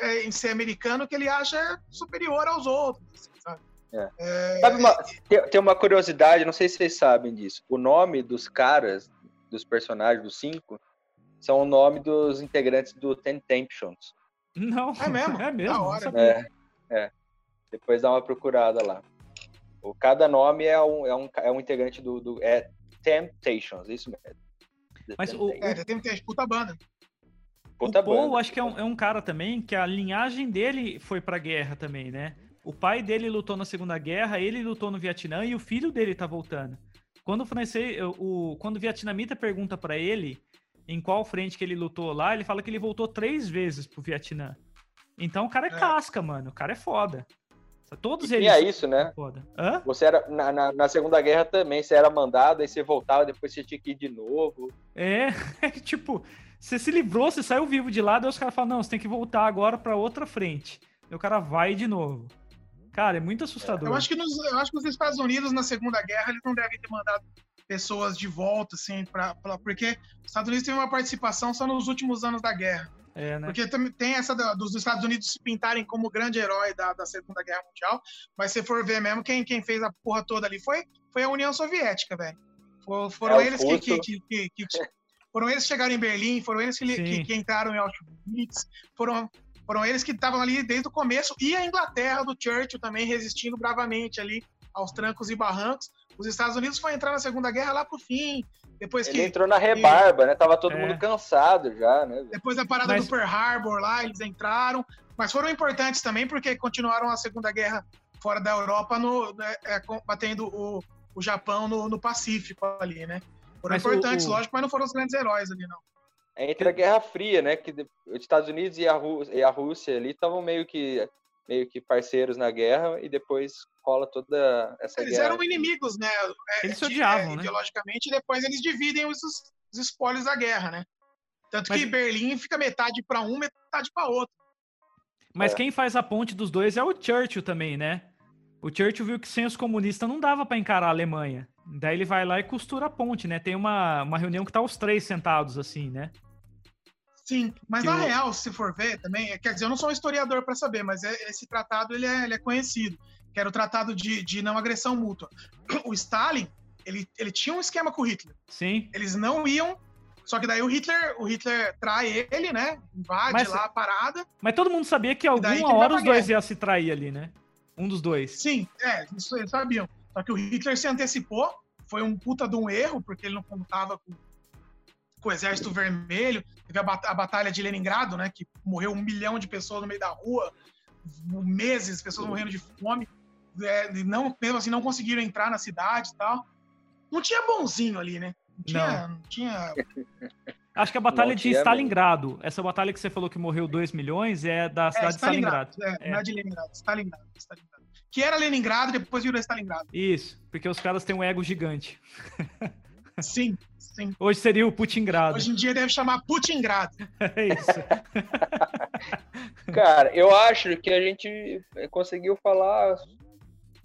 é, em ser americano que ele acha superior aos outros, assim, sabe?
É.
É,
Sabe uma- tem, tem uma curiosidade, não sei se vocês sabem disso. O nome dos caras, dos personagens, dos cinco, são o nome dos integrantes do Ten Temptations.
Não,
É mesmo? *laughs*
É mesmo.
Hora.
É, é. Depois dá uma procurada lá. O, cada nome é um, é um, é um integrante do, do. É Temptations, isso mesmo. The
Mas o-
Temptations.
é, tem, tem puta banda.
Puta
o Paul,
banda.
acho que é um, é um cara também que a linhagem dele foi pra guerra também, né? O pai dele lutou na Segunda Guerra, ele lutou no Vietnã e o filho dele tá voltando. Quando o francês, o, quando o vietnamita pergunta pra ele em qual frente que ele lutou lá, ele fala que ele voltou três vezes pro Vietnã. Então o cara é,
É.
casca, mano. O cara é foda. Todos
E
eles
é isso, né?
foda. Hã?
Você era. Na, na, na Segunda Guerra também, você era mandado, aí você voltava, depois você tinha que ir de novo.
É, *laughs* tipo, você se livrou, você saiu vivo de lá, daí os caras falam, não, você tem que voltar agora pra outra frente. E o cara vai de novo. Cara, é muito assustador.
Eu acho, que nos, eu acho que nos Estados Unidos, na Segunda Guerra, eles não devem ter mandado pessoas de volta, assim, pra, pra- porque os Estados Unidos teve uma participação só nos últimos anos da guerra.
É, né?
Porque também tem essa dos Estados Unidos se pintarem como grande herói da, da Segunda Guerra Mundial, mas se for ver mesmo, quem, quem fez a porra toda ali foi, foi a União Soviética, velho. For- Foram
É,
eles que, que, que, que- que- Foram eles que chegaram em Berlim, foram eles que entraram em Auschwitz, foram, foram eles que estavam ali desde o começo, e a Inglaterra do Churchill também resistindo bravamente ali aos trancos e barrancos. Os Estados Unidos foi entrar na Segunda Guerra lá pro fim, depois
Ele
que
entrou na rebarba, né? Tava todo
É.
mundo cansado já, né?
depois da parada
Mas-
do Pearl Harbor lá, eles entraram, mas foram importantes também porque continuaram a Segunda Guerra fora da Europa, no, né, é, combatendo o, o Japão no, no Pacífico ali, né? Foram
Mas o-
importantes,
o-
lógico, mas não foram os grandes heróis ali, não.
É Entre a Guerra Fria, né? Que os Estados Unidos e a, Rú- e a Rússia ali estavam meio que meio que parceiros na guerra e depois rola toda essa
Eles
guerra.
eram inimigos, né? É,
Eles se
de-
odiavam,
é,
né?
Ideologicamente, e depois eles dividem os, os espólios da guerra, né? Tanto
Mas-
que Berlim fica metade para um, metade para outro.
Mas
É.
quem faz a ponte dos dois é o Churchill também, né? O Churchill viu que sem os comunistas não dava pra encarar a Alemanha. Daí ele vai lá e costura a ponte, né? Tem uma, uma reunião que tá os três sentados assim, né?
Sim, mas
Que
na real, se for ver também, é- quer dizer, eu não sou um historiador para saber, mas é- esse tratado ele é, ele é conhecido, que era o tratado de, de não agressão mútua. O Stalin, ele, ele tinha um esquema com o Hitler.
Sim.
Eles não iam, só que daí o Hitler, o Hitler trai ele, né? Invade
Mas-
lá a parada.
Mas todo mundo sabia que alguma hora os dois iam se trair ali, né? Um dos dois.
Sim, é, isso eles sabiam. Só que o Hitler se antecipou, foi um puta de um erro, porque ele não contava com, com o Exército Vermelho. Teve a, bat- a Batalha de Leningrado, né? Que morreu um milhão de pessoas no meio da rua, meses, pessoas morrendo de fome. É, não, mesmo assim, não conseguiram entrar na cidade e tal. Não tinha bonzinho ali, né? Não tinha. Não tinha *laughs*
Acho que a batalha
Não
de
mesmo.
Stalingrado, essa batalha que você falou que morreu 2 milhões, é da
é,
cidade de Stalingrado.
Stalingrado. É,
É.
não é de Leningrado, Stalingrado, Stalingrado. Que era Leningrado, depois virou Stalingrado.
Isso, porque os caras têm um ego gigante. *laughs*
Sim, sim.
Hoje seria o Putingrado.
Hoje em dia deve chamar Putingrado. *laughs*
É isso. *laughs*
Cara, eu acho que a gente conseguiu falar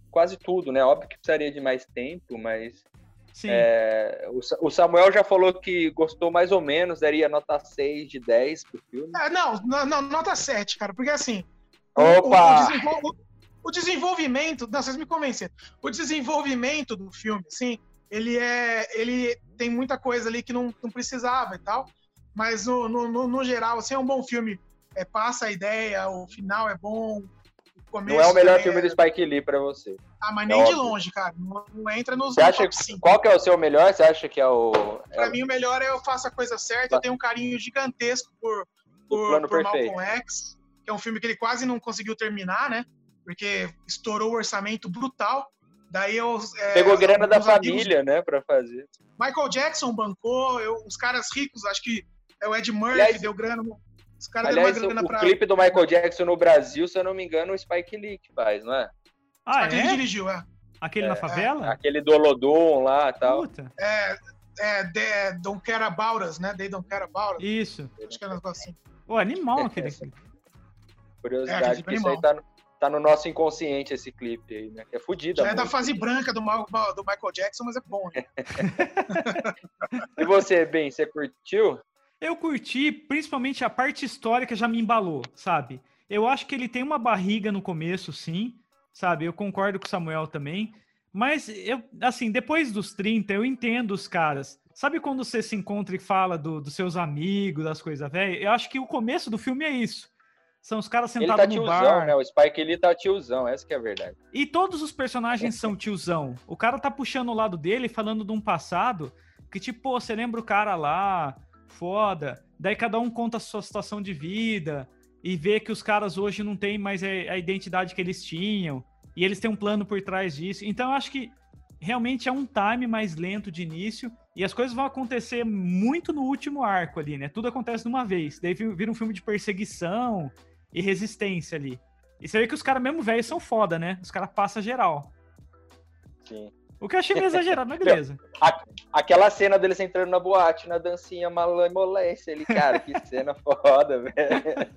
quase tudo, né? Óbvio que precisaria de mais tempo, mas
Sim.
é, o Sa- o Samuel já falou que gostou mais ou menos, daria nota 6 de 10 pro filme.
Ah, não, não, não, nota 7, cara, porque assim. o- o-
Opa!
O, desenvol- o desenvolvimento. Não, vocês me convenceram. O desenvolvimento do filme, sim, ele é. Ele tem muita coisa ali que não, não precisava e tal. Mas no, no, no- geral, assim, é um bom filme. É, passa a ideia, o final é bom. O começo
Não é o melhor
também
filme do Spike Lee pra você.
Ah, mas
é
nem de
óbvio.
longe, cara. Não, não entra nos
Você acha
top 5.
qual que é o seu melhor? Você acha que é o, é
Pra mim, o melhor é eu faço a coisa certa. Eu tenho um carinho gigantesco por, por, por? Malcolm X, que é um filme que ele quase não conseguiu terminar, né? Porque estourou o orçamento brutal. Daí eu. é,
pegou grana da
meus amigos-
família, né, pra fazer?
Michael Jackson bancou, eu- os caras ricos, acho que é o Ed Murphy,
Aliás-
deu grana. Os caras deram
o,
grana
o
pra.
clipe do Michael Jackson no Brasil, se eu não me engano, o Spike Lee que faz, não é?
Ah,
Ele
é?
dirigiu, é.
Aquele na favela?
Aquele do Olodum lá e tal.
Puta.
É, é, The Don't Care About Us, né? They Don't Care About Us.
Isso.
Acho que é um negócio assim.
Pô, animal aquele.
Curiosidade,
É, aquele
porque isso aí tá no, tá no nosso inconsciente esse clipe aí, né? Que é fudido.
Já é da fase branca do, Ma- do Michael Jackson, mas é bom, né? *laughs*
E você, Ben, você curtiu?
Eu curti, principalmente a parte histórica já me embalou, sabe? Eu acho que ele tem uma barriga no começo, sim, sabe? Eu concordo com o Samuel também. Mas eu, assim, depois dos 30, eu entendo os caras. Sabe quando você se encontra e fala do- dos seus amigos, das coisas velhas? Eu acho que o começo do filme é isso. São os caras
Ele
sentados
tá
no
tiozão,
bar.
né? O Spike Lee tá tiozão, essa que é a verdade.
E todos os personagens são tiozão. O cara tá puxando o lado dele, falando de um passado que, tipo, pô, você lembra o cara lá, foda. Daí cada um conta a sua situação de vida e vê que os caras hoje não têm mais a, identidade que eles tinham. E eles têm um plano por trás disso. Então eu acho que realmente é um time mais lento de início. E as coisas vão acontecer muito no último arco ali, né? Tudo acontece de uma vez. Daí vi- vira um filme de perseguição e resistência ali. E você vê que os caras mesmo velhos são foda, né? Os caras passam geral.
Sim.
O que eu achei meio exagerado, mas *laughs* beleza.
Aquela cena deles entrando na boate, na dancinha malemolência. Ele, cara, que *laughs* cena foda, velho.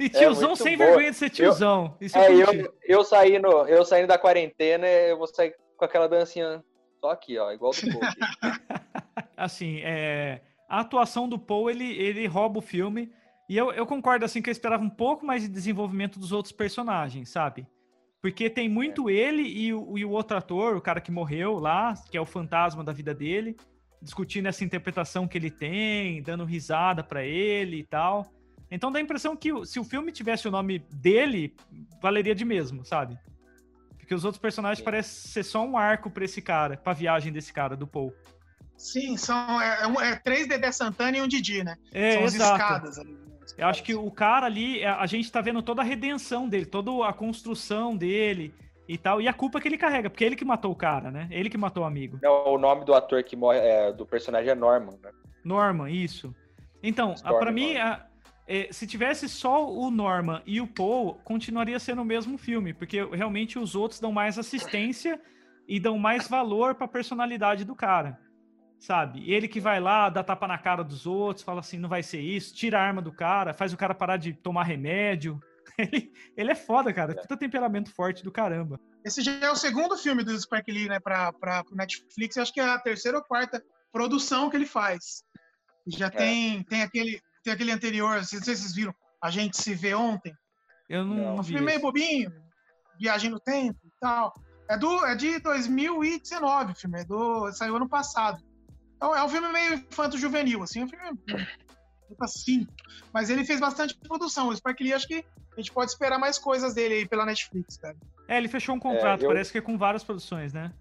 E tiozão
muito
sem
boa.
vergonha de ser tiozão. Isso
É,
eu
eu, eu, saindo, eu saindo da quarentena, eu vou sair com aquela dancinha só aqui, ó, igual do Paul. *laughs*
Assim, é, a atuação do Paul, ele, ele rouba o filme. E eu, eu concordo, assim, que eu esperava um pouco mais de desenvolvimento dos outros personagens, sabe? Porque tem muito ele e o, e o outro ator, o cara que morreu lá, que é o fantasma da vida dele, discutindo essa interpretação que ele tem, dando risada pra ele e tal. Então dá a impressão que se o filme tivesse o nome dele, valeria de mesmo, sabe? Porque os outros personagens
Sim.
parecem ser só um arco pra esse cara, pra viagem desse cara, do Paul.
Sim, são é, é é três Dedé Santana e um Didi, né?
É,
são as
exato.
escadas ali.
Eu acho que o cara ali, a a gente tá vendo toda a redenção dele, toda a construção dele e tal, e a culpa que ele carrega, porque é ele que matou o cara, né? Ele que matou o amigo.
Não, o nome do ator que morre, é, do personagem é Norman, né?
Norman, isso. Então, a-
Stormy
pra mim, a- é, se tivesse só o Norman e o Paul, continuaria sendo o mesmo filme, porque realmente os outros dão mais assistência e dão mais valor para a personalidade do cara. Sabe? Ele que vai lá, dá tapa na cara dos outros, fala assim, não vai ser isso, tira a arma do cara, faz o cara parar de tomar remédio. *laughs* Ele, ele é foda, cara. Puta temperamento forte do caramba.
Esse já é o segundo filme do Spike Lee, né, pra, pra Netflix. Eu acho que é a terceira ou quarta produção que ele faz. Já é. tem, tem, aquele, tem aquele anterior, não sei se vocês viram, A Gente Se Vê Ontem.
Eu não, não
um filme meio bobinho, Viagem no Tempo e tal. É, do, é de 2019 o filme, é do, saiu ano passado. Então é um filme meio infanto-juvenil, assim, é um filme assim. Mas ele fez bastante produção. O Spike Lee, acho que a gente pode esperar mais coisas dele aí pela Netflix, cara.
É, ele fechou um contrato, é, eu... parece que é com várias produções, né?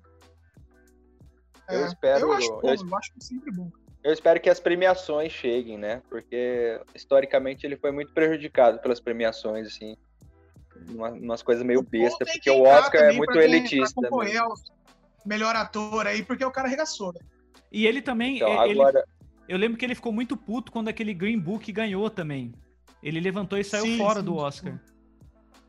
É, eu espero.
Eu acho, bom, eu... eu acho sempre bom.
Eu espero que as premiações cheguem, né? Porque historicamente ele foi muito prejudicado pelas premiações, assim. Uma, umas coisas meio besta, porque o Oscar é muito elitista. Concorrer
melhor ator aí, porque o cara arregaçou, né?
E ele também. Então, ele, agora... Eu lembro que ele ficou muito puto quando aquele Green Book ganhou também. Ele levantou e saiu sim, fora sim, do Oscar. Sim.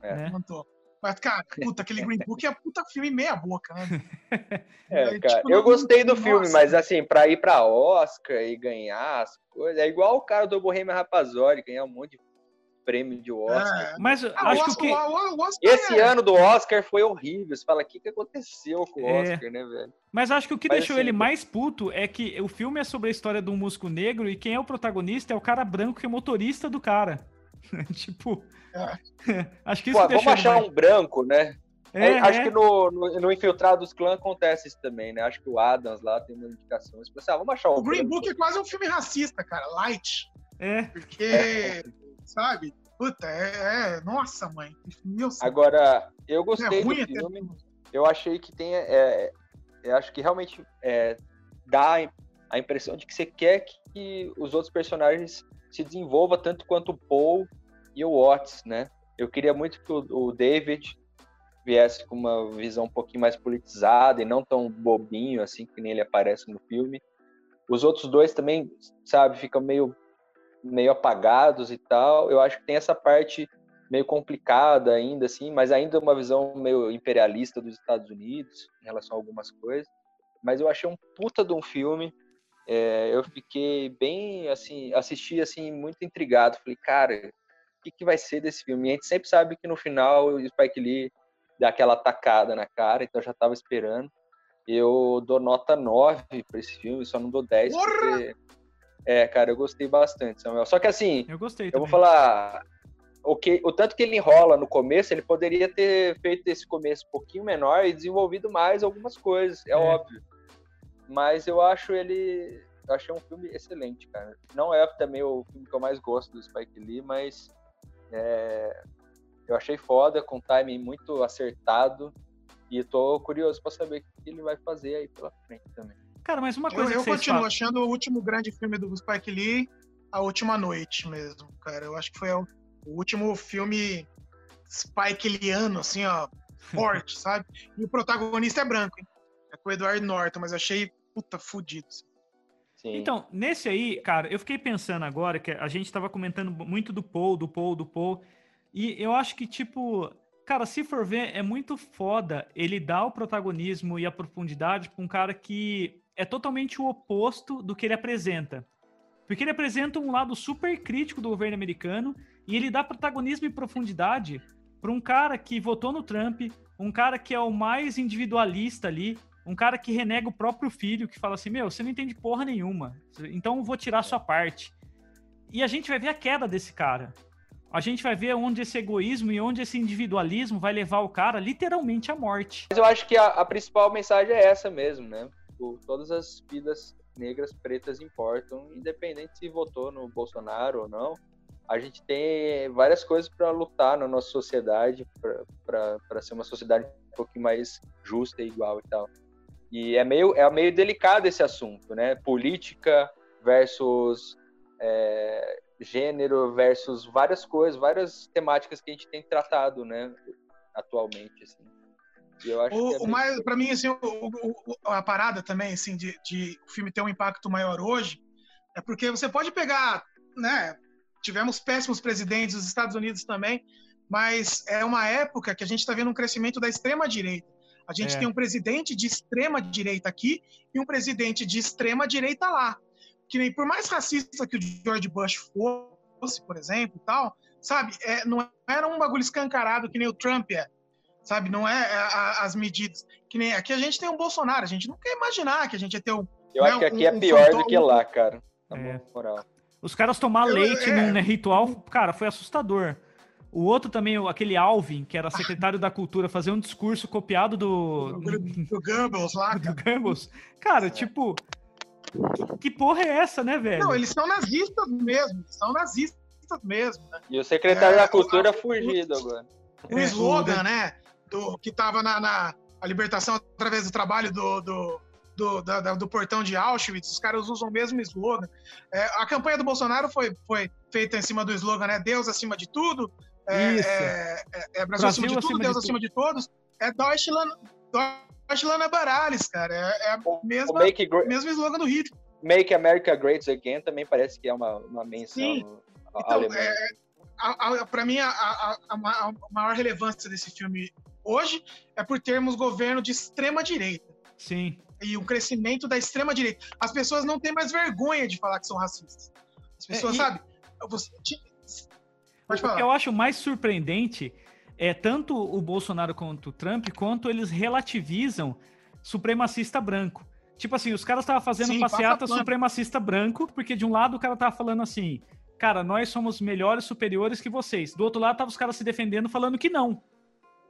É. Né? Levantou. Mas, cara, puta, aquele Green Book é puta filme meia boca, né? *laughs*
É, cara, tipo, eu gostei do filme, nossa. mas assim, pra ir pra Oscar e ganhar as coisas, é igual o cara do Bohemian Rhapsody, ganhar um monte de prêmio de Oscar. É.
Mas ah, acho Oscar, que...
O, o Esse é. ano do Oscar foi horrível. Você fala, o que, que aconteceu com o é. Oscar, né, velho?
Mas acho que o que Mas, deixou assim, ele mais puto é que o filme é sobre a história de um músico negro e quem é o protagonista é o cara branco que é motorista do cara. *laughs* tipo... É. acho que isso
Pô, Vamos achar mais... um branco, né? É, é, acho é. que no, no, no Infiltrados Clã acontece isso também, né? Acho que o Adams lá tem uma indicação. Assim, ah, vamos achar um
O Green. Book é quase um filme racista, cara. Light.
É.
Porque sabe? Puta, é, é... Nossa, mãe. Meu
Agora, eu gostei é do filme. Eu achei que tem. É, eu acho que realmente é, dá a impressão de que você quer que os outros personagens se desenvolvam tanto quanto o Paul e o Watts, né? Eu queria muito que o, o David viesse com uma visão um pouquinho mais politizada e não tão bobinho assim que nem ele aparece no filme. Os outros dois também, sabe, ficam meio meio apagados e tal. Eu acho que tem essa parte meio complicada ainda, assim, mas ainda uma visão meio imperialista dos Estados Unidos em relação a algumas coisas. Mas eu achei um puta de um filme. É, eu fiquei bem, assim, assisti, assim, muito intrigado. Falei, cara, o que, que vai ser desse filme? E a gente sempre sabe que no final o Spike Lee dá aquela atacada na cara, então eu já tava esperando. Eu dou nota 9 para esse filme, só não dou 10 Porra! porque é, cara, eu gostei bastante, Samuel. Só que assim,
eu gostei.
Eu
também.
vou falar o que o tanto que ele enrola no começo, ele poderia ter feito esse começo um pouquinho menor e desenvolvido mais algumas coisas, é, é. óbvio. Mas eu acho ele, eu achei um filme excelente, cara. Não é também o filme que eu mais gosto do Spike Lee, mas é, eu achei foda, com timing muito acertado. E tô curioso para saber o que ele vai fazer aí pela frente também.
Cara, mas uma coisa
eu,
que
eu continuo falam... achando o último grande filme do Spike Lee A Última Noite mesmo, cara. Eu acho que foi o, último filme Spike Leeano, assim, ó, *laughs* forte, sabe? E o protagonista é branco, hein? É com o Edward Norton, mas achei, puta, fudido. Assim.
Sim. Então, nesse aí, cara, eu fiquei pensando agora que a gente tava comentando muito do Paul, do Paul, do Paul, e eu acho que, tipo, cara, se for ver, é muito foda ele dar o protagonismo e a profundidade pra um cara que é totalmente o oposto do que ele apresenta. Porque ele apresenta um lado super crítico do governo americano e ele dá protagonismo e profundidade para um cara que votou no Trump, um cara que é o mais individualista ali, um cara que renega o próprio filho, que fala assim: Meu, você não entende porra nenhuma, então eu vou tirar sua parte. E a gente vai ver a queda desse cara. A gente vai ver onde esse egoísmo e onde esse individualismo vai levar o cara literalmente à morte.
Mas eu acho que a, a principal mensagem é essa mesmo, né? Tipo, todas as vidas negras, pretas importam, independente se votou no Bolsonaro ou não. A gente tem várias coisas para lutar na nossa sociedade, para ser uma sociedade um pouquinho mais justa e igual e tal. E é meio, é meio delicado esse assunto, né? Política versus é, gênero versus várias coisas, várias temáticas que a gente tem tratado, né? Atualmente, assim.
Eu acho o, é o mais, para mim, assim, o, o, a parada também, assim, de, de o filme ter um impacto maior hoje, é porque você pode pegar, né, tivemos péssimos presidentes, os Estados Unidos também, mas é uma época que a gente está vendo um crescimento da extrema-direita. A gente
É.
tem um presidente de extrema-direita aqui e um presidente de extrema-direita lá. Que nem por mais racista que o George Bush fosse, por exemplo, tal, sabe? É, não era um bagulho escancarado que nem o Trump é. Sabe? Não é, é, a- as medidas. Que nem aqui a gente tem um Bolsonaro, a gente não quer imaginar que a gente ia ter um.
Eu
Não,
acho que aqui
um-
é
um
pior do
fantoma-
que lá, cara. Na
É.
moral.
Os caras tomar
Eu-
leite
é.
num né, ritual, cara, foi assustador. O outro também, aquele Alvin, que era secretário da cultura, fazer um discurso copiado do,
do Goebbels lá, *laughs*
do
cara.
Goebbels. Cara, tipo, que, que porra é essa, né, velho?
Não, eles são nazistas mesmo, eles são nazistas mesmo. Né?
E o secretário
É,
da cultura fugido agora.
O
É,
slogan, né, do, que tava na, na a libertação através do trabalho do, do, do, da- da- do portão de Auschwitz, os caras usam o mesmo slogan. É, a campanha do Bolsonaro foi, foi feita em cima do slogan, né, Deus acima de tudo, é,
Isso.
é, é- é Brasil,
Brasil
acima de tudo,
acima
Deus
de
acima de todos, é Deutschland, Deutschland Barales, cara, é, é
O
mesma,
Make, Gre-
mesmo slogan do Hitler.
Make America Great Again também parece que é uma, uma menção
Sim. Então, é, a, a, para mim, a, a, a maior relevância desse filme hoje é por termos governo de extrema direita
Sim.
e o crescimento da extrema direita. As pessoas não têm mais vergonha de falar que são racistas. As pessoas,
É, e-
sabe? Você, pode
O que
falar.
eu acho mais surpreendente é tanto o Bolsonaro quanto o Trump, quanto eles relativizam supremacista branco. Tipo assim, os caras estavam fazendo
Sim,
passeata supremacista branco, porque de um lado o cara tava falando assim, cara, nós somos melhores, superiores que vocês. Do outro lado tava os caras se defendendo, falando que não.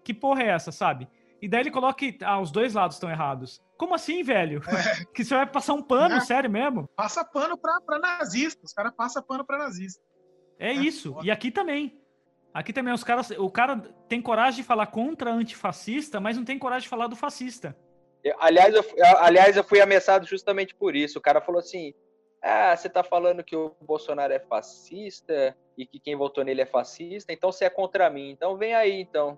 Que porra é essa, sabe? E daí ele coloca que ah, os dois lados estão errados. Como assim, velho? *laughs* que você vai passar um pano,
É.
sério mesmo?
Passa pano pra, pra nazista. Os caras passam pano pra nazista.
É
É
isso.
foda.
E aqui também. Aqui também os caras, o cara tem coragem de falar contra antifascista, mas não tem coragem de falar do fascista.
Eu- Aliás eu, fui- aliás, eu fui ameaçado justamente por isso. O cara falou assim: Ah, você tá falando que o Bolsonaro é fascista e que quem votou nele é fascista, então você é contra mim. Então vem aí, então.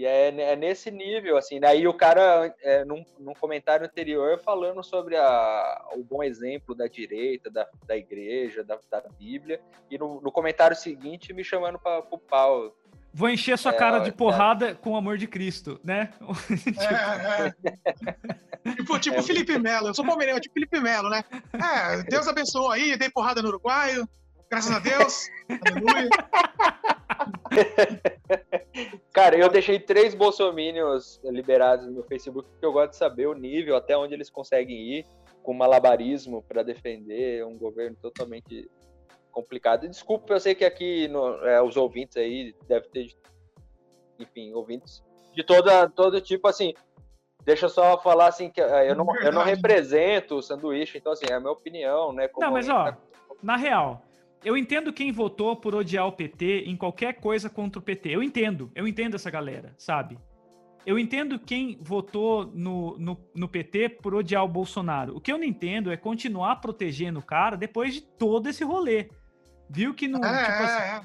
E é, é nesse nível, assim. Daí o cara, é, num, num comentário anterior, falando sobre a, o bom exemplo da direita, da, da igreja, da, da Bíblia, e no, no comentário seguinte me chamando para o pau.
Vou encher sua
É,
cara de
é.
porrada com o amor de Cristo, né?
É, é. Tipo, tipo Felipe Melo. Eu sou palmeirense, tipo Felipe Melo, né? É, Deus abençoe aí, dei porrada no Uruguaio. Graças a Deus. Aleluia. *laughs*
Cara, eu deixei três bolsominions liberados no meu Facebook porque eu gosto de saber o nível até onde eles conseguem ir com malabarismo para defender um governo totalmente complicado. E desculpa, eu sei que aqui no- é, os ouvintes aí devem ter, enfim, ouvintes de toda, todo tipo, assim. Deixa eu só falar assim que é, eu não, eu não represento o sanduíche, então assim, é a minha opinião, né? como
Não, mas ó, na real, eu entendo quem votou por odiar o PT em qualquer coisa contra o PT. Eu entendo, eu entendo essa galera, sabe? Eu entendo quem votou no, no, no PT por odiar o Bolsonaro. O que eu não entendo é continuar protegendo o cara depois de todo esse rolê. Viu que não.
É,
tipo assim,
é, é.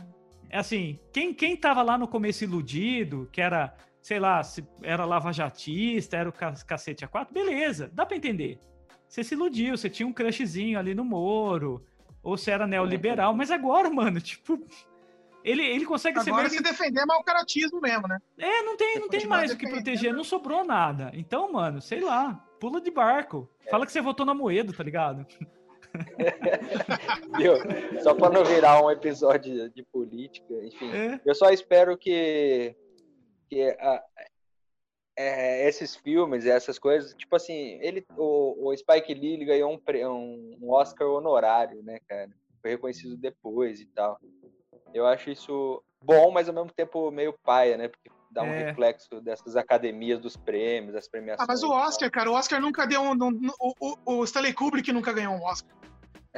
é assim, quem, quem tava lá no começo iludido, que era, sei lá, se era lavajatista, era o ca- cacete a quatro, beleza, dá pra entender. Você se iludiu, você tinha um crushzinho ali no Moro, ou você era neoliberal, mas agora, *laughs* mano, tipo, ele, ele consegue ser
Agora se
que...
defender é mau caratismo mesmo, né?
É, não tem, não tem mais o que proteger, não sobrou nada. Então, mano, sei lá, pula de barco. Fala que você votou na Moedo, tá ligado? *laughs*
Viu? Só para não virar um episódio de política, enfim.
É.
Eu só espero que, que a- é, esses filmes, essas coisas, tipo assim, ele, o, o Spike Lee ele ganhou um, um, um Oscar honorário, né, cara? Foi reconhecido depois e tal. Eu acho isso bom, mas ao mesmo tempo meio paia, né? Porque dá um
É.
reflexo dessas academias dos prêmios, das premiações.
Ah, mas o. Oscar, cara, o Oscar nunca deu um. um- o, o, o Stanley Kubrick nunca ganhou um Oscar.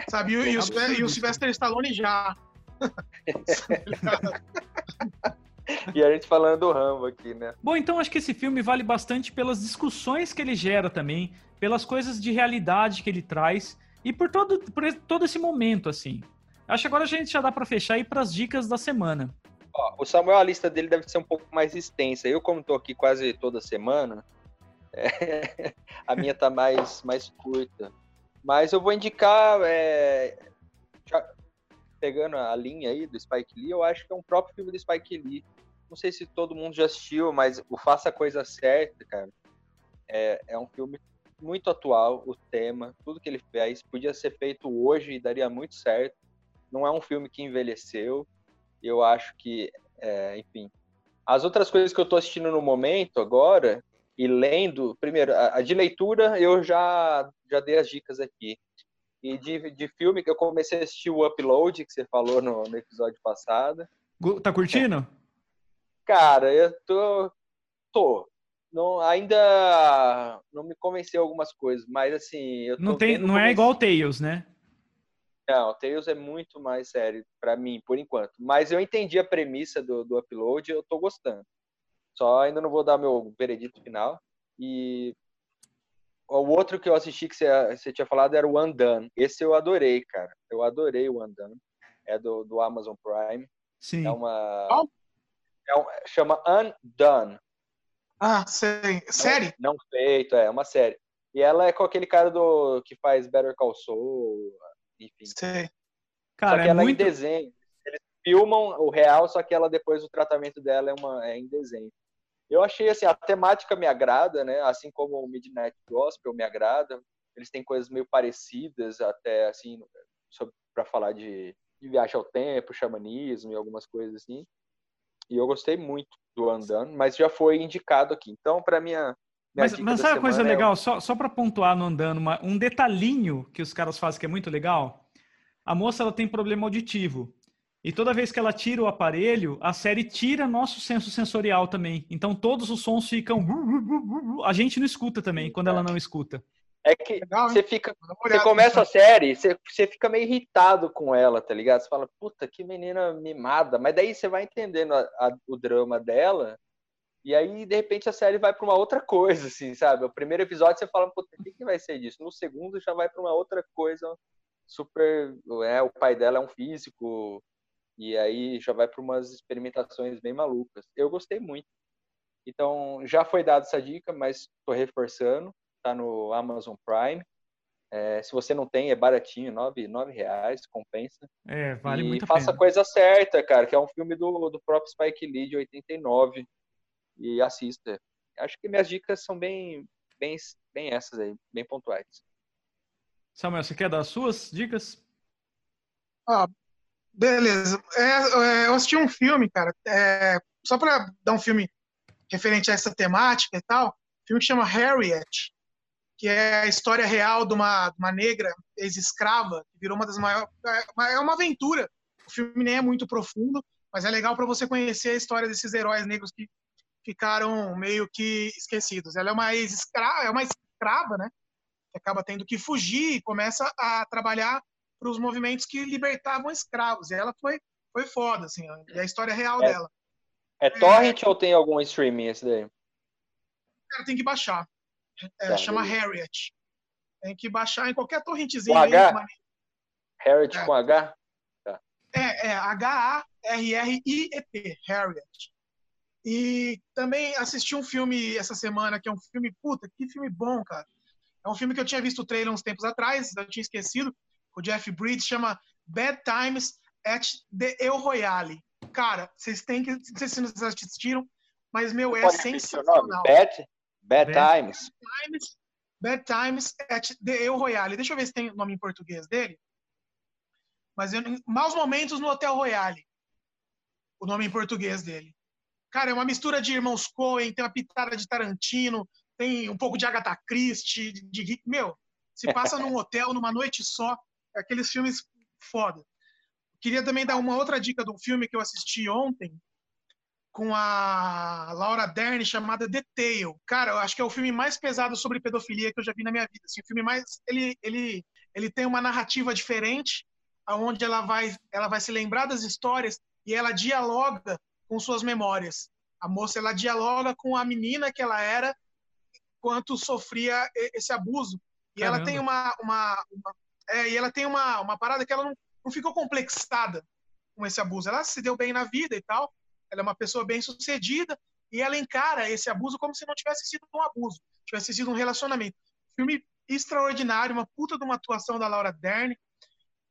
Sabe? E, o- e o, e o Sylvester Stallone já. *laughs* *laughs* *laughs*
E a gente falando do Rambo aqui, né?
Bom, então acho que esse filme vale bastante pelas discussões que ele gera também, pelas coisas de realidade que ele traz e por todo, por esse- todo esse momento, assim. Acho que agora a gente já dá pra fechar e ir pras dicas da semana.
Ó, o Samuel, a lista dele deve ser um pouco mais extensa. Eu, como tô aqui quase toda semana, é, *laughs* a minha tá mais, mais curta. Mas eu vou indicar. é, pegando a linha aí do Spike Lee, eu acho que é um próprio filme do Spike Lee. Não sei se todo mundo já assistiu, mas o Faça a Coisa Certa, cara, é, é um filme muito atual, o tema, tudo que ele fez podia ser feito hoje e daria muito certo. Não é um filme que envelheceu. Eu acho que, é, enfim. As outras coisas que eu estou assistindo no momento agora e lendo, primeiro, a, a, de leitura eu já já dei as dicas aqui. E de, de filme que eu comecei a assistir o Upload, que você falou no, no episódio passado.
Tá curtindo?
Cara, eu tô. tô não, ainda não me convenceu algumas coisas, mas assim.
não tem, não é igual o Tails, né?
Não, o Tails é muito mais sério para mim, por enquanto. Mas eu entendi a premissa do, do upload, eu tô gostando. Só ainda não vou dar meu veredito final. E o outro que eu assisti que você, você tinha falado era o Undone. Esse eu adorei, cara. Eu adorei o Undone. É do, do Amazon Prime.
Sim.
É uma. É um, chama Undone.
Ah, sei. Série?
Não, não, feito, é, uma série. E ela é com aquele cara do que faz Better Call Saul, enfim.
Sei.
Cara,
só que
é
ela
muito...
é em desenho. Eles filmam o real, só que ela depois o tratamento dela é uma é em desenho. Eu achei assim, a temática me agrada, né? Assim como o Midnight Gospel me agrada. Eles têm coisas meio parecidas, até assim, para falar de, de viagem ao tempo, xamanismo e algumas coisas assim. E eu gostei muito do Andando, mas já foi indicado aqui. Então, para minha, minha
mas, mas sabe a coisa é legal? Só, só para pontuar no Andando, uma, um detalhinho que os caras fazem que é muito legal. A moça ela tem problema auditivo. E toda vez que ela tira o aparelho, a série tira nosso senso sensorial também. Então todos os sons ficam. A gente não escuta também quando ela não escuta.
É que Legal, você fica. Você começa a série, você, você fica meio irritado com ela, tá ligado? Você fala, puta, que menina mimada. Mas daí você vai entendendo a, a, o drama dela. E aí, de repente, a série vai para uma outra coisa, assim, sabe? O primeiro episódio você fala, puta, o que, que vai ser disso? No segundo já vai para uma outra coisa super. É, o pai dela é um físico. E aí já vai para umas experimentações bem malucas. Eu gostei muito. Então, já foi dada essa dica, mas estou reforçando está no Amazon Prime. É, se você não tem, é baratinho, nove, nove reais, compensa.
É, vale e muito
a faça
pena.
a coisa certa, cara, que é um filme do, do próprio Spike Lee de 89. E assista. Acho que minhas dicas são bem, bem, bem essas aí, bem pontuais.
Samuel, você quer dar as suas dicas?
Ah, beleza. É, é, eu assisti um filme, cara, é, só para dar um filme referente a essa temática e tal, um filme que chama Harriet, que é a história real de uma, uma negra ex-escrava, que virou uma das maiores. É, é uma aventura. O filme nem é muito profundo, mas é legal para você conhecer a história desses heróis negros que ficaram meio que esquecidos. Ela é uma ex-escrava, é uma escrava, né? Que acaba tendo que fugir e começa a trabalhar para os movimentos que libertavam escravos. E ela foi, foi foda, assim, e a história real
é,
dela.
É torrent é, ou tem algum streaming esse daí?
Cara, tem que baixar. É, tá, chama beleza. Harriet. Tem que baixar em qualquer torrentezinha.
Com H? Harriet é. com H?
Tá. É, é H-A-R-R-I-E-T, Harriet. E também assisti um filme essa semana, que é um filme, puta, que filme bom, cara. É um filme que eu tinha visto o trailer uns tempos atrás, eu tinha esquecido, o Jeff Bridges, chama Bad Times at the El Royale. Cara, vocês têm que, não sei se vocês assistiram, mas, meu, é Pode sensacional.
Bad? Bad, Times.
Times. Bad Times at the El Royale. Deixa eu ver se tem nome em português dele. Mas eu, Maus Momentos no Hotel Royale. O nome em português dele. Cara, é uma mistura de Irmãos Coen, tem uma pitada de Tarantino, tem um pouco de Agatha Christie, de, de meu, se passa num *laughs* hotel numa noite só, é aqueles filmes foda. Queria também dar uma outra dica do filme que eu assisti ontem, com a Laura Dern chamada The Tale. Cara, eu acho que é o filme mais pesado sobre pedofilia que eu já vi na minha vida. Assim, o filme mais ele ele ele tem uma narrativa diferente, aonde ela vai ela vai se lembrar das histórias e ela dialoga com suas memórias. A moça ela dialoga com a menina que ela era quanto sofria esse abuso. E Caramba. ela tem uma, uma, uma é, e ela tem uma, uma parada que ela não, não ficou complexada com esse abuso. Ela se deu bem na vida e tal, ela é uma pessoa bem sucedida e ela encara esse abuso como se não tivesse sido um abuso, tivesse sido um relacionamento. Filme extraordinário, uma puta de uma atuação da Laura Dern.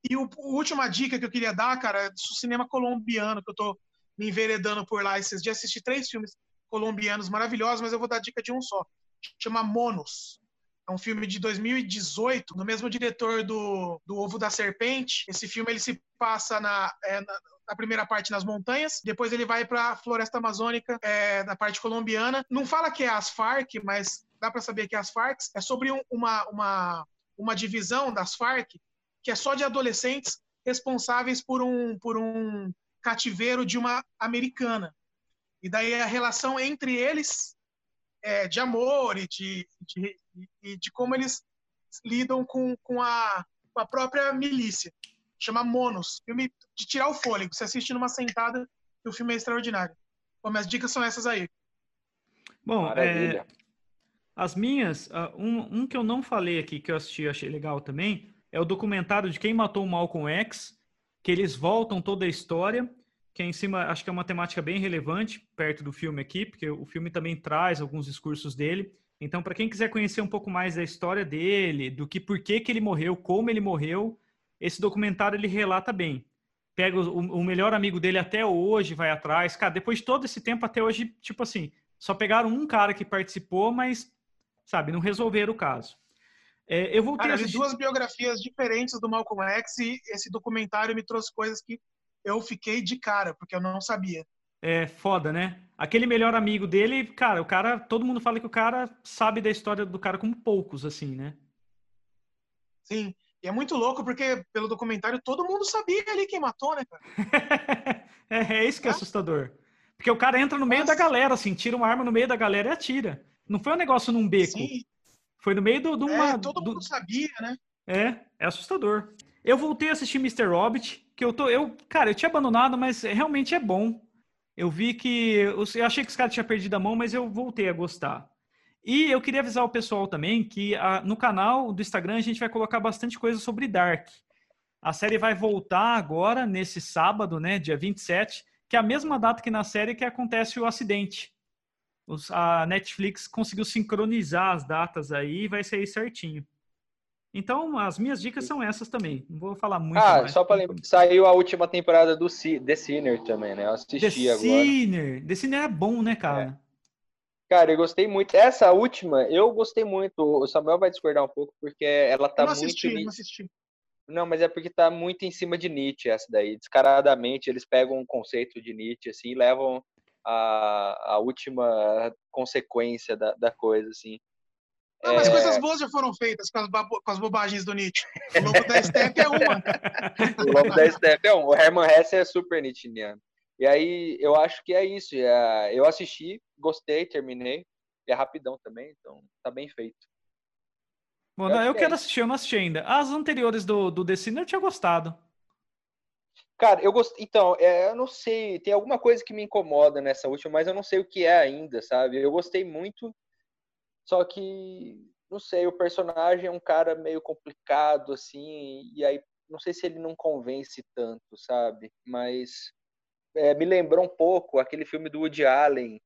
E o, a última dica que eu queria dar, cara, é do cinema colombiano, que eu tô me enveredando por lá esses dias. Assisti três filmes colombianos maravilhosos, mas eu vou dar dica de um só. Chama Monos. É um filme de 2018, do mesmo diretor do, do Ovo da Serpente. Esse filme ele se passa na, é, na, na primeira parte nas montanhas, depois ele vai para a floresta amazônica, é, na parte colombiana. Não fala que é as Farc, mas dá para saber que é as Farc. É sobre um, uma, uma, uma divisão das Farc que é só de adolescentes responsáveis por um, por um cativeiro de uma americana. E daí a relação entre eles é, de amor e de, de, de, de como eles lidam com, com, a, com a própria milícia. Chama Monos, filme de tirar o fôlego. Você assiste numa sentada e o filme é extraordinário. Bom, minhas dicas são essas aí.
Bom, é, as minhas, uh, um, um, que eu não falei aqui, que eu assisti e achei legal também, é o documentário de quem matou o Malcolm X, que eles voltam toda a história, que é em cima, acho que é uma temática bem relevante perto do filme aqui, porque o filme também traz alguns discursos dele. Então, para quem quiser conhecer um pouco mais da história dele, do que por que, que ele morreu, como ele morreu, esse documentário ele relata bem. Pega o, o, melhor amigo dele até hoje, vai atrás. Cara, depois de todo esse tempo até hoje, tipo assim, só pegaram um cara que participou, mas, sabe, não resolveram o caso. É, eu voltei
cara,
a assistir...
duas biografias diferentes do Malcolm X e esse documentário me trouxe coisas que eu fiquei de cara, porque eu não sabia.
É foda, né? Aquele melhor amigo dele, cara, o cara, todo mundo fala que o cara sabe da história do cara como poucos, assim, né?
Sim. E é muito louco porque, pelo documentário, todo mundo sabia ali quem matou, né, cara? *laughs*
é, é, isso que é, é, assustador. Porque o cara entra no meio Nossa. da galera, assim, tira uma arma no meio da galera e atira. Não foi um negócio num beco. Sim. Foi no meio de uma.
É, todo
do...
mundo sabia, né?
É, é assustador. Eu voltei a assistir Mr. Hobbit, que eu tô. Eu, cara, eu tinha abandonado, mas realmente é bom. Eu vi que. Eu achei que os caras tinham perdido a mão, mas eu voltei a gostar. E eu queria avisar o pessoal também que a, no canal do Instagram a gente vai colocar bastante coisa sobre Dark. A série vai voltar agora, nesse sábado, né, dia 27, que é a mesma data que na série que acontece o acidente. Os, a Netflix conseguiu sincronizar as datas aí e vai sair certinho. Então, as minhas dicas são essas também. Não vou falar muito
Ah,
mais,
só para lembrar, saiu a última temporada do C The Sinner também, né? Eu assisti
The
agora.
Sinner. The Sinner é bom, né, cara? É.
Cara, eu gostei muito. Essa última, eu gostei muito. O Samuel vai discordar um pouco, porque ela tá
eu não
muito.
Assisti, não, assisti.
não, mas é porque tá muito em cima de Nietzsche, essa daí. Descaradamente, eles pegam um conceito de Nietzsche, assim, e levam a, a última consequência da, da coisa, assim.
Não, mas é... coisas boas já foram feitas com as, com as bobagens do Nietzsche. O Lobo da Steppe é uma. *laughs*
o Lobo da Steppe é um. O Herman Hesse é super nietzscheano. E aí, eu acho que é isso. É, eu assisti, gostei, terminei. E é rapidão também, então tá bem feito.
Bom, eu, eu que quero é assistir, eu não assisti ainda. As anteriores do, do The Sinner eu tinha gostado.
Cara, eu gostei. Então, é, eu não sei, tem alguma coisa que me incomoda nessa última, mas eu não sei o que é ainda, sabe? Eu gostei muito, só que, não sei, o personagem é um cara meio complicado, assim, e aí não sei se ele não convence tanto, sabe? Mas é, me lembrou um pouco aquele filme do Woody Allen,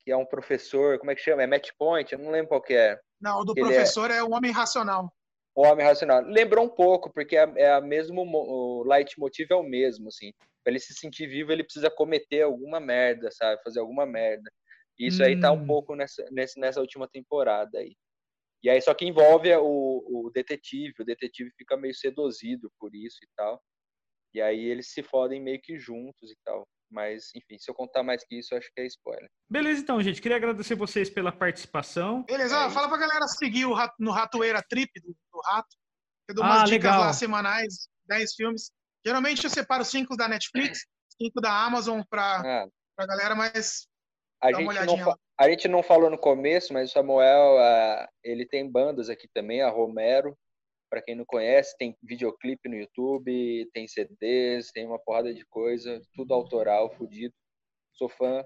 que é um professor, como é que chama? É Match Point? Eu não lembro qual que é.
Não, o do professor é... é o Homem Racional.
O Homem Racional. Lembrou um pouco, porque é, é a mesmo, o leitmotiv é o mesmo, assim. Pra ele se sentir vivo, ele precisa cometer alguma merda, sabe? Fazer alguma merda. Isso hum. aí tá um hum. pouco nessa, nessa última temporada aí. E aí só que envolve o, o detetive, o detetive fica meio seduzido por isso e tal. E aí eles se fodem meio que juntos e tal. Mas, enfim, se eu contar mais que isso, eu acho que é spoiler.
Beleza, então, gente. Queria agradecer vocês pela participação.
Beleza, é fala pra galera seguir o rato, no Ratoeira Trip do, do Rato. Eu dou umas ah, dicas legal. lá semanais, 10 filmes. Geralmente eu separo 5 da Netflix, 5 da Amazon pra, ah. pra galera, mas
a gente, não, a gente não falou no começo, mas o Samuel, uh, ele tem bandas aqui também, a Romero, para quem não conhece, tem videoclipe no YouTube, tem CDs, tem uma porrada de coisa, tudo autoral, fudido. Sou fã,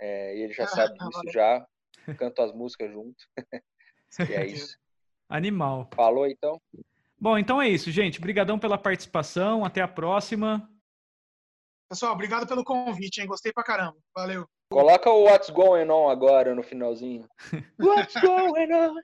é, e ele já ah, sabe disso já. *laughs* Canto as músicas junto. *laughs* e é isso.
Animal.
Falou então?
Bom, então é isso, gente. Obrigadão pela participação. Até a próxima.
Pessoal, obrigado pelo convite, hein? Gostei pra caramba. Valeu.
Coloca o What's Going On agora no finalzinho. What's Going On?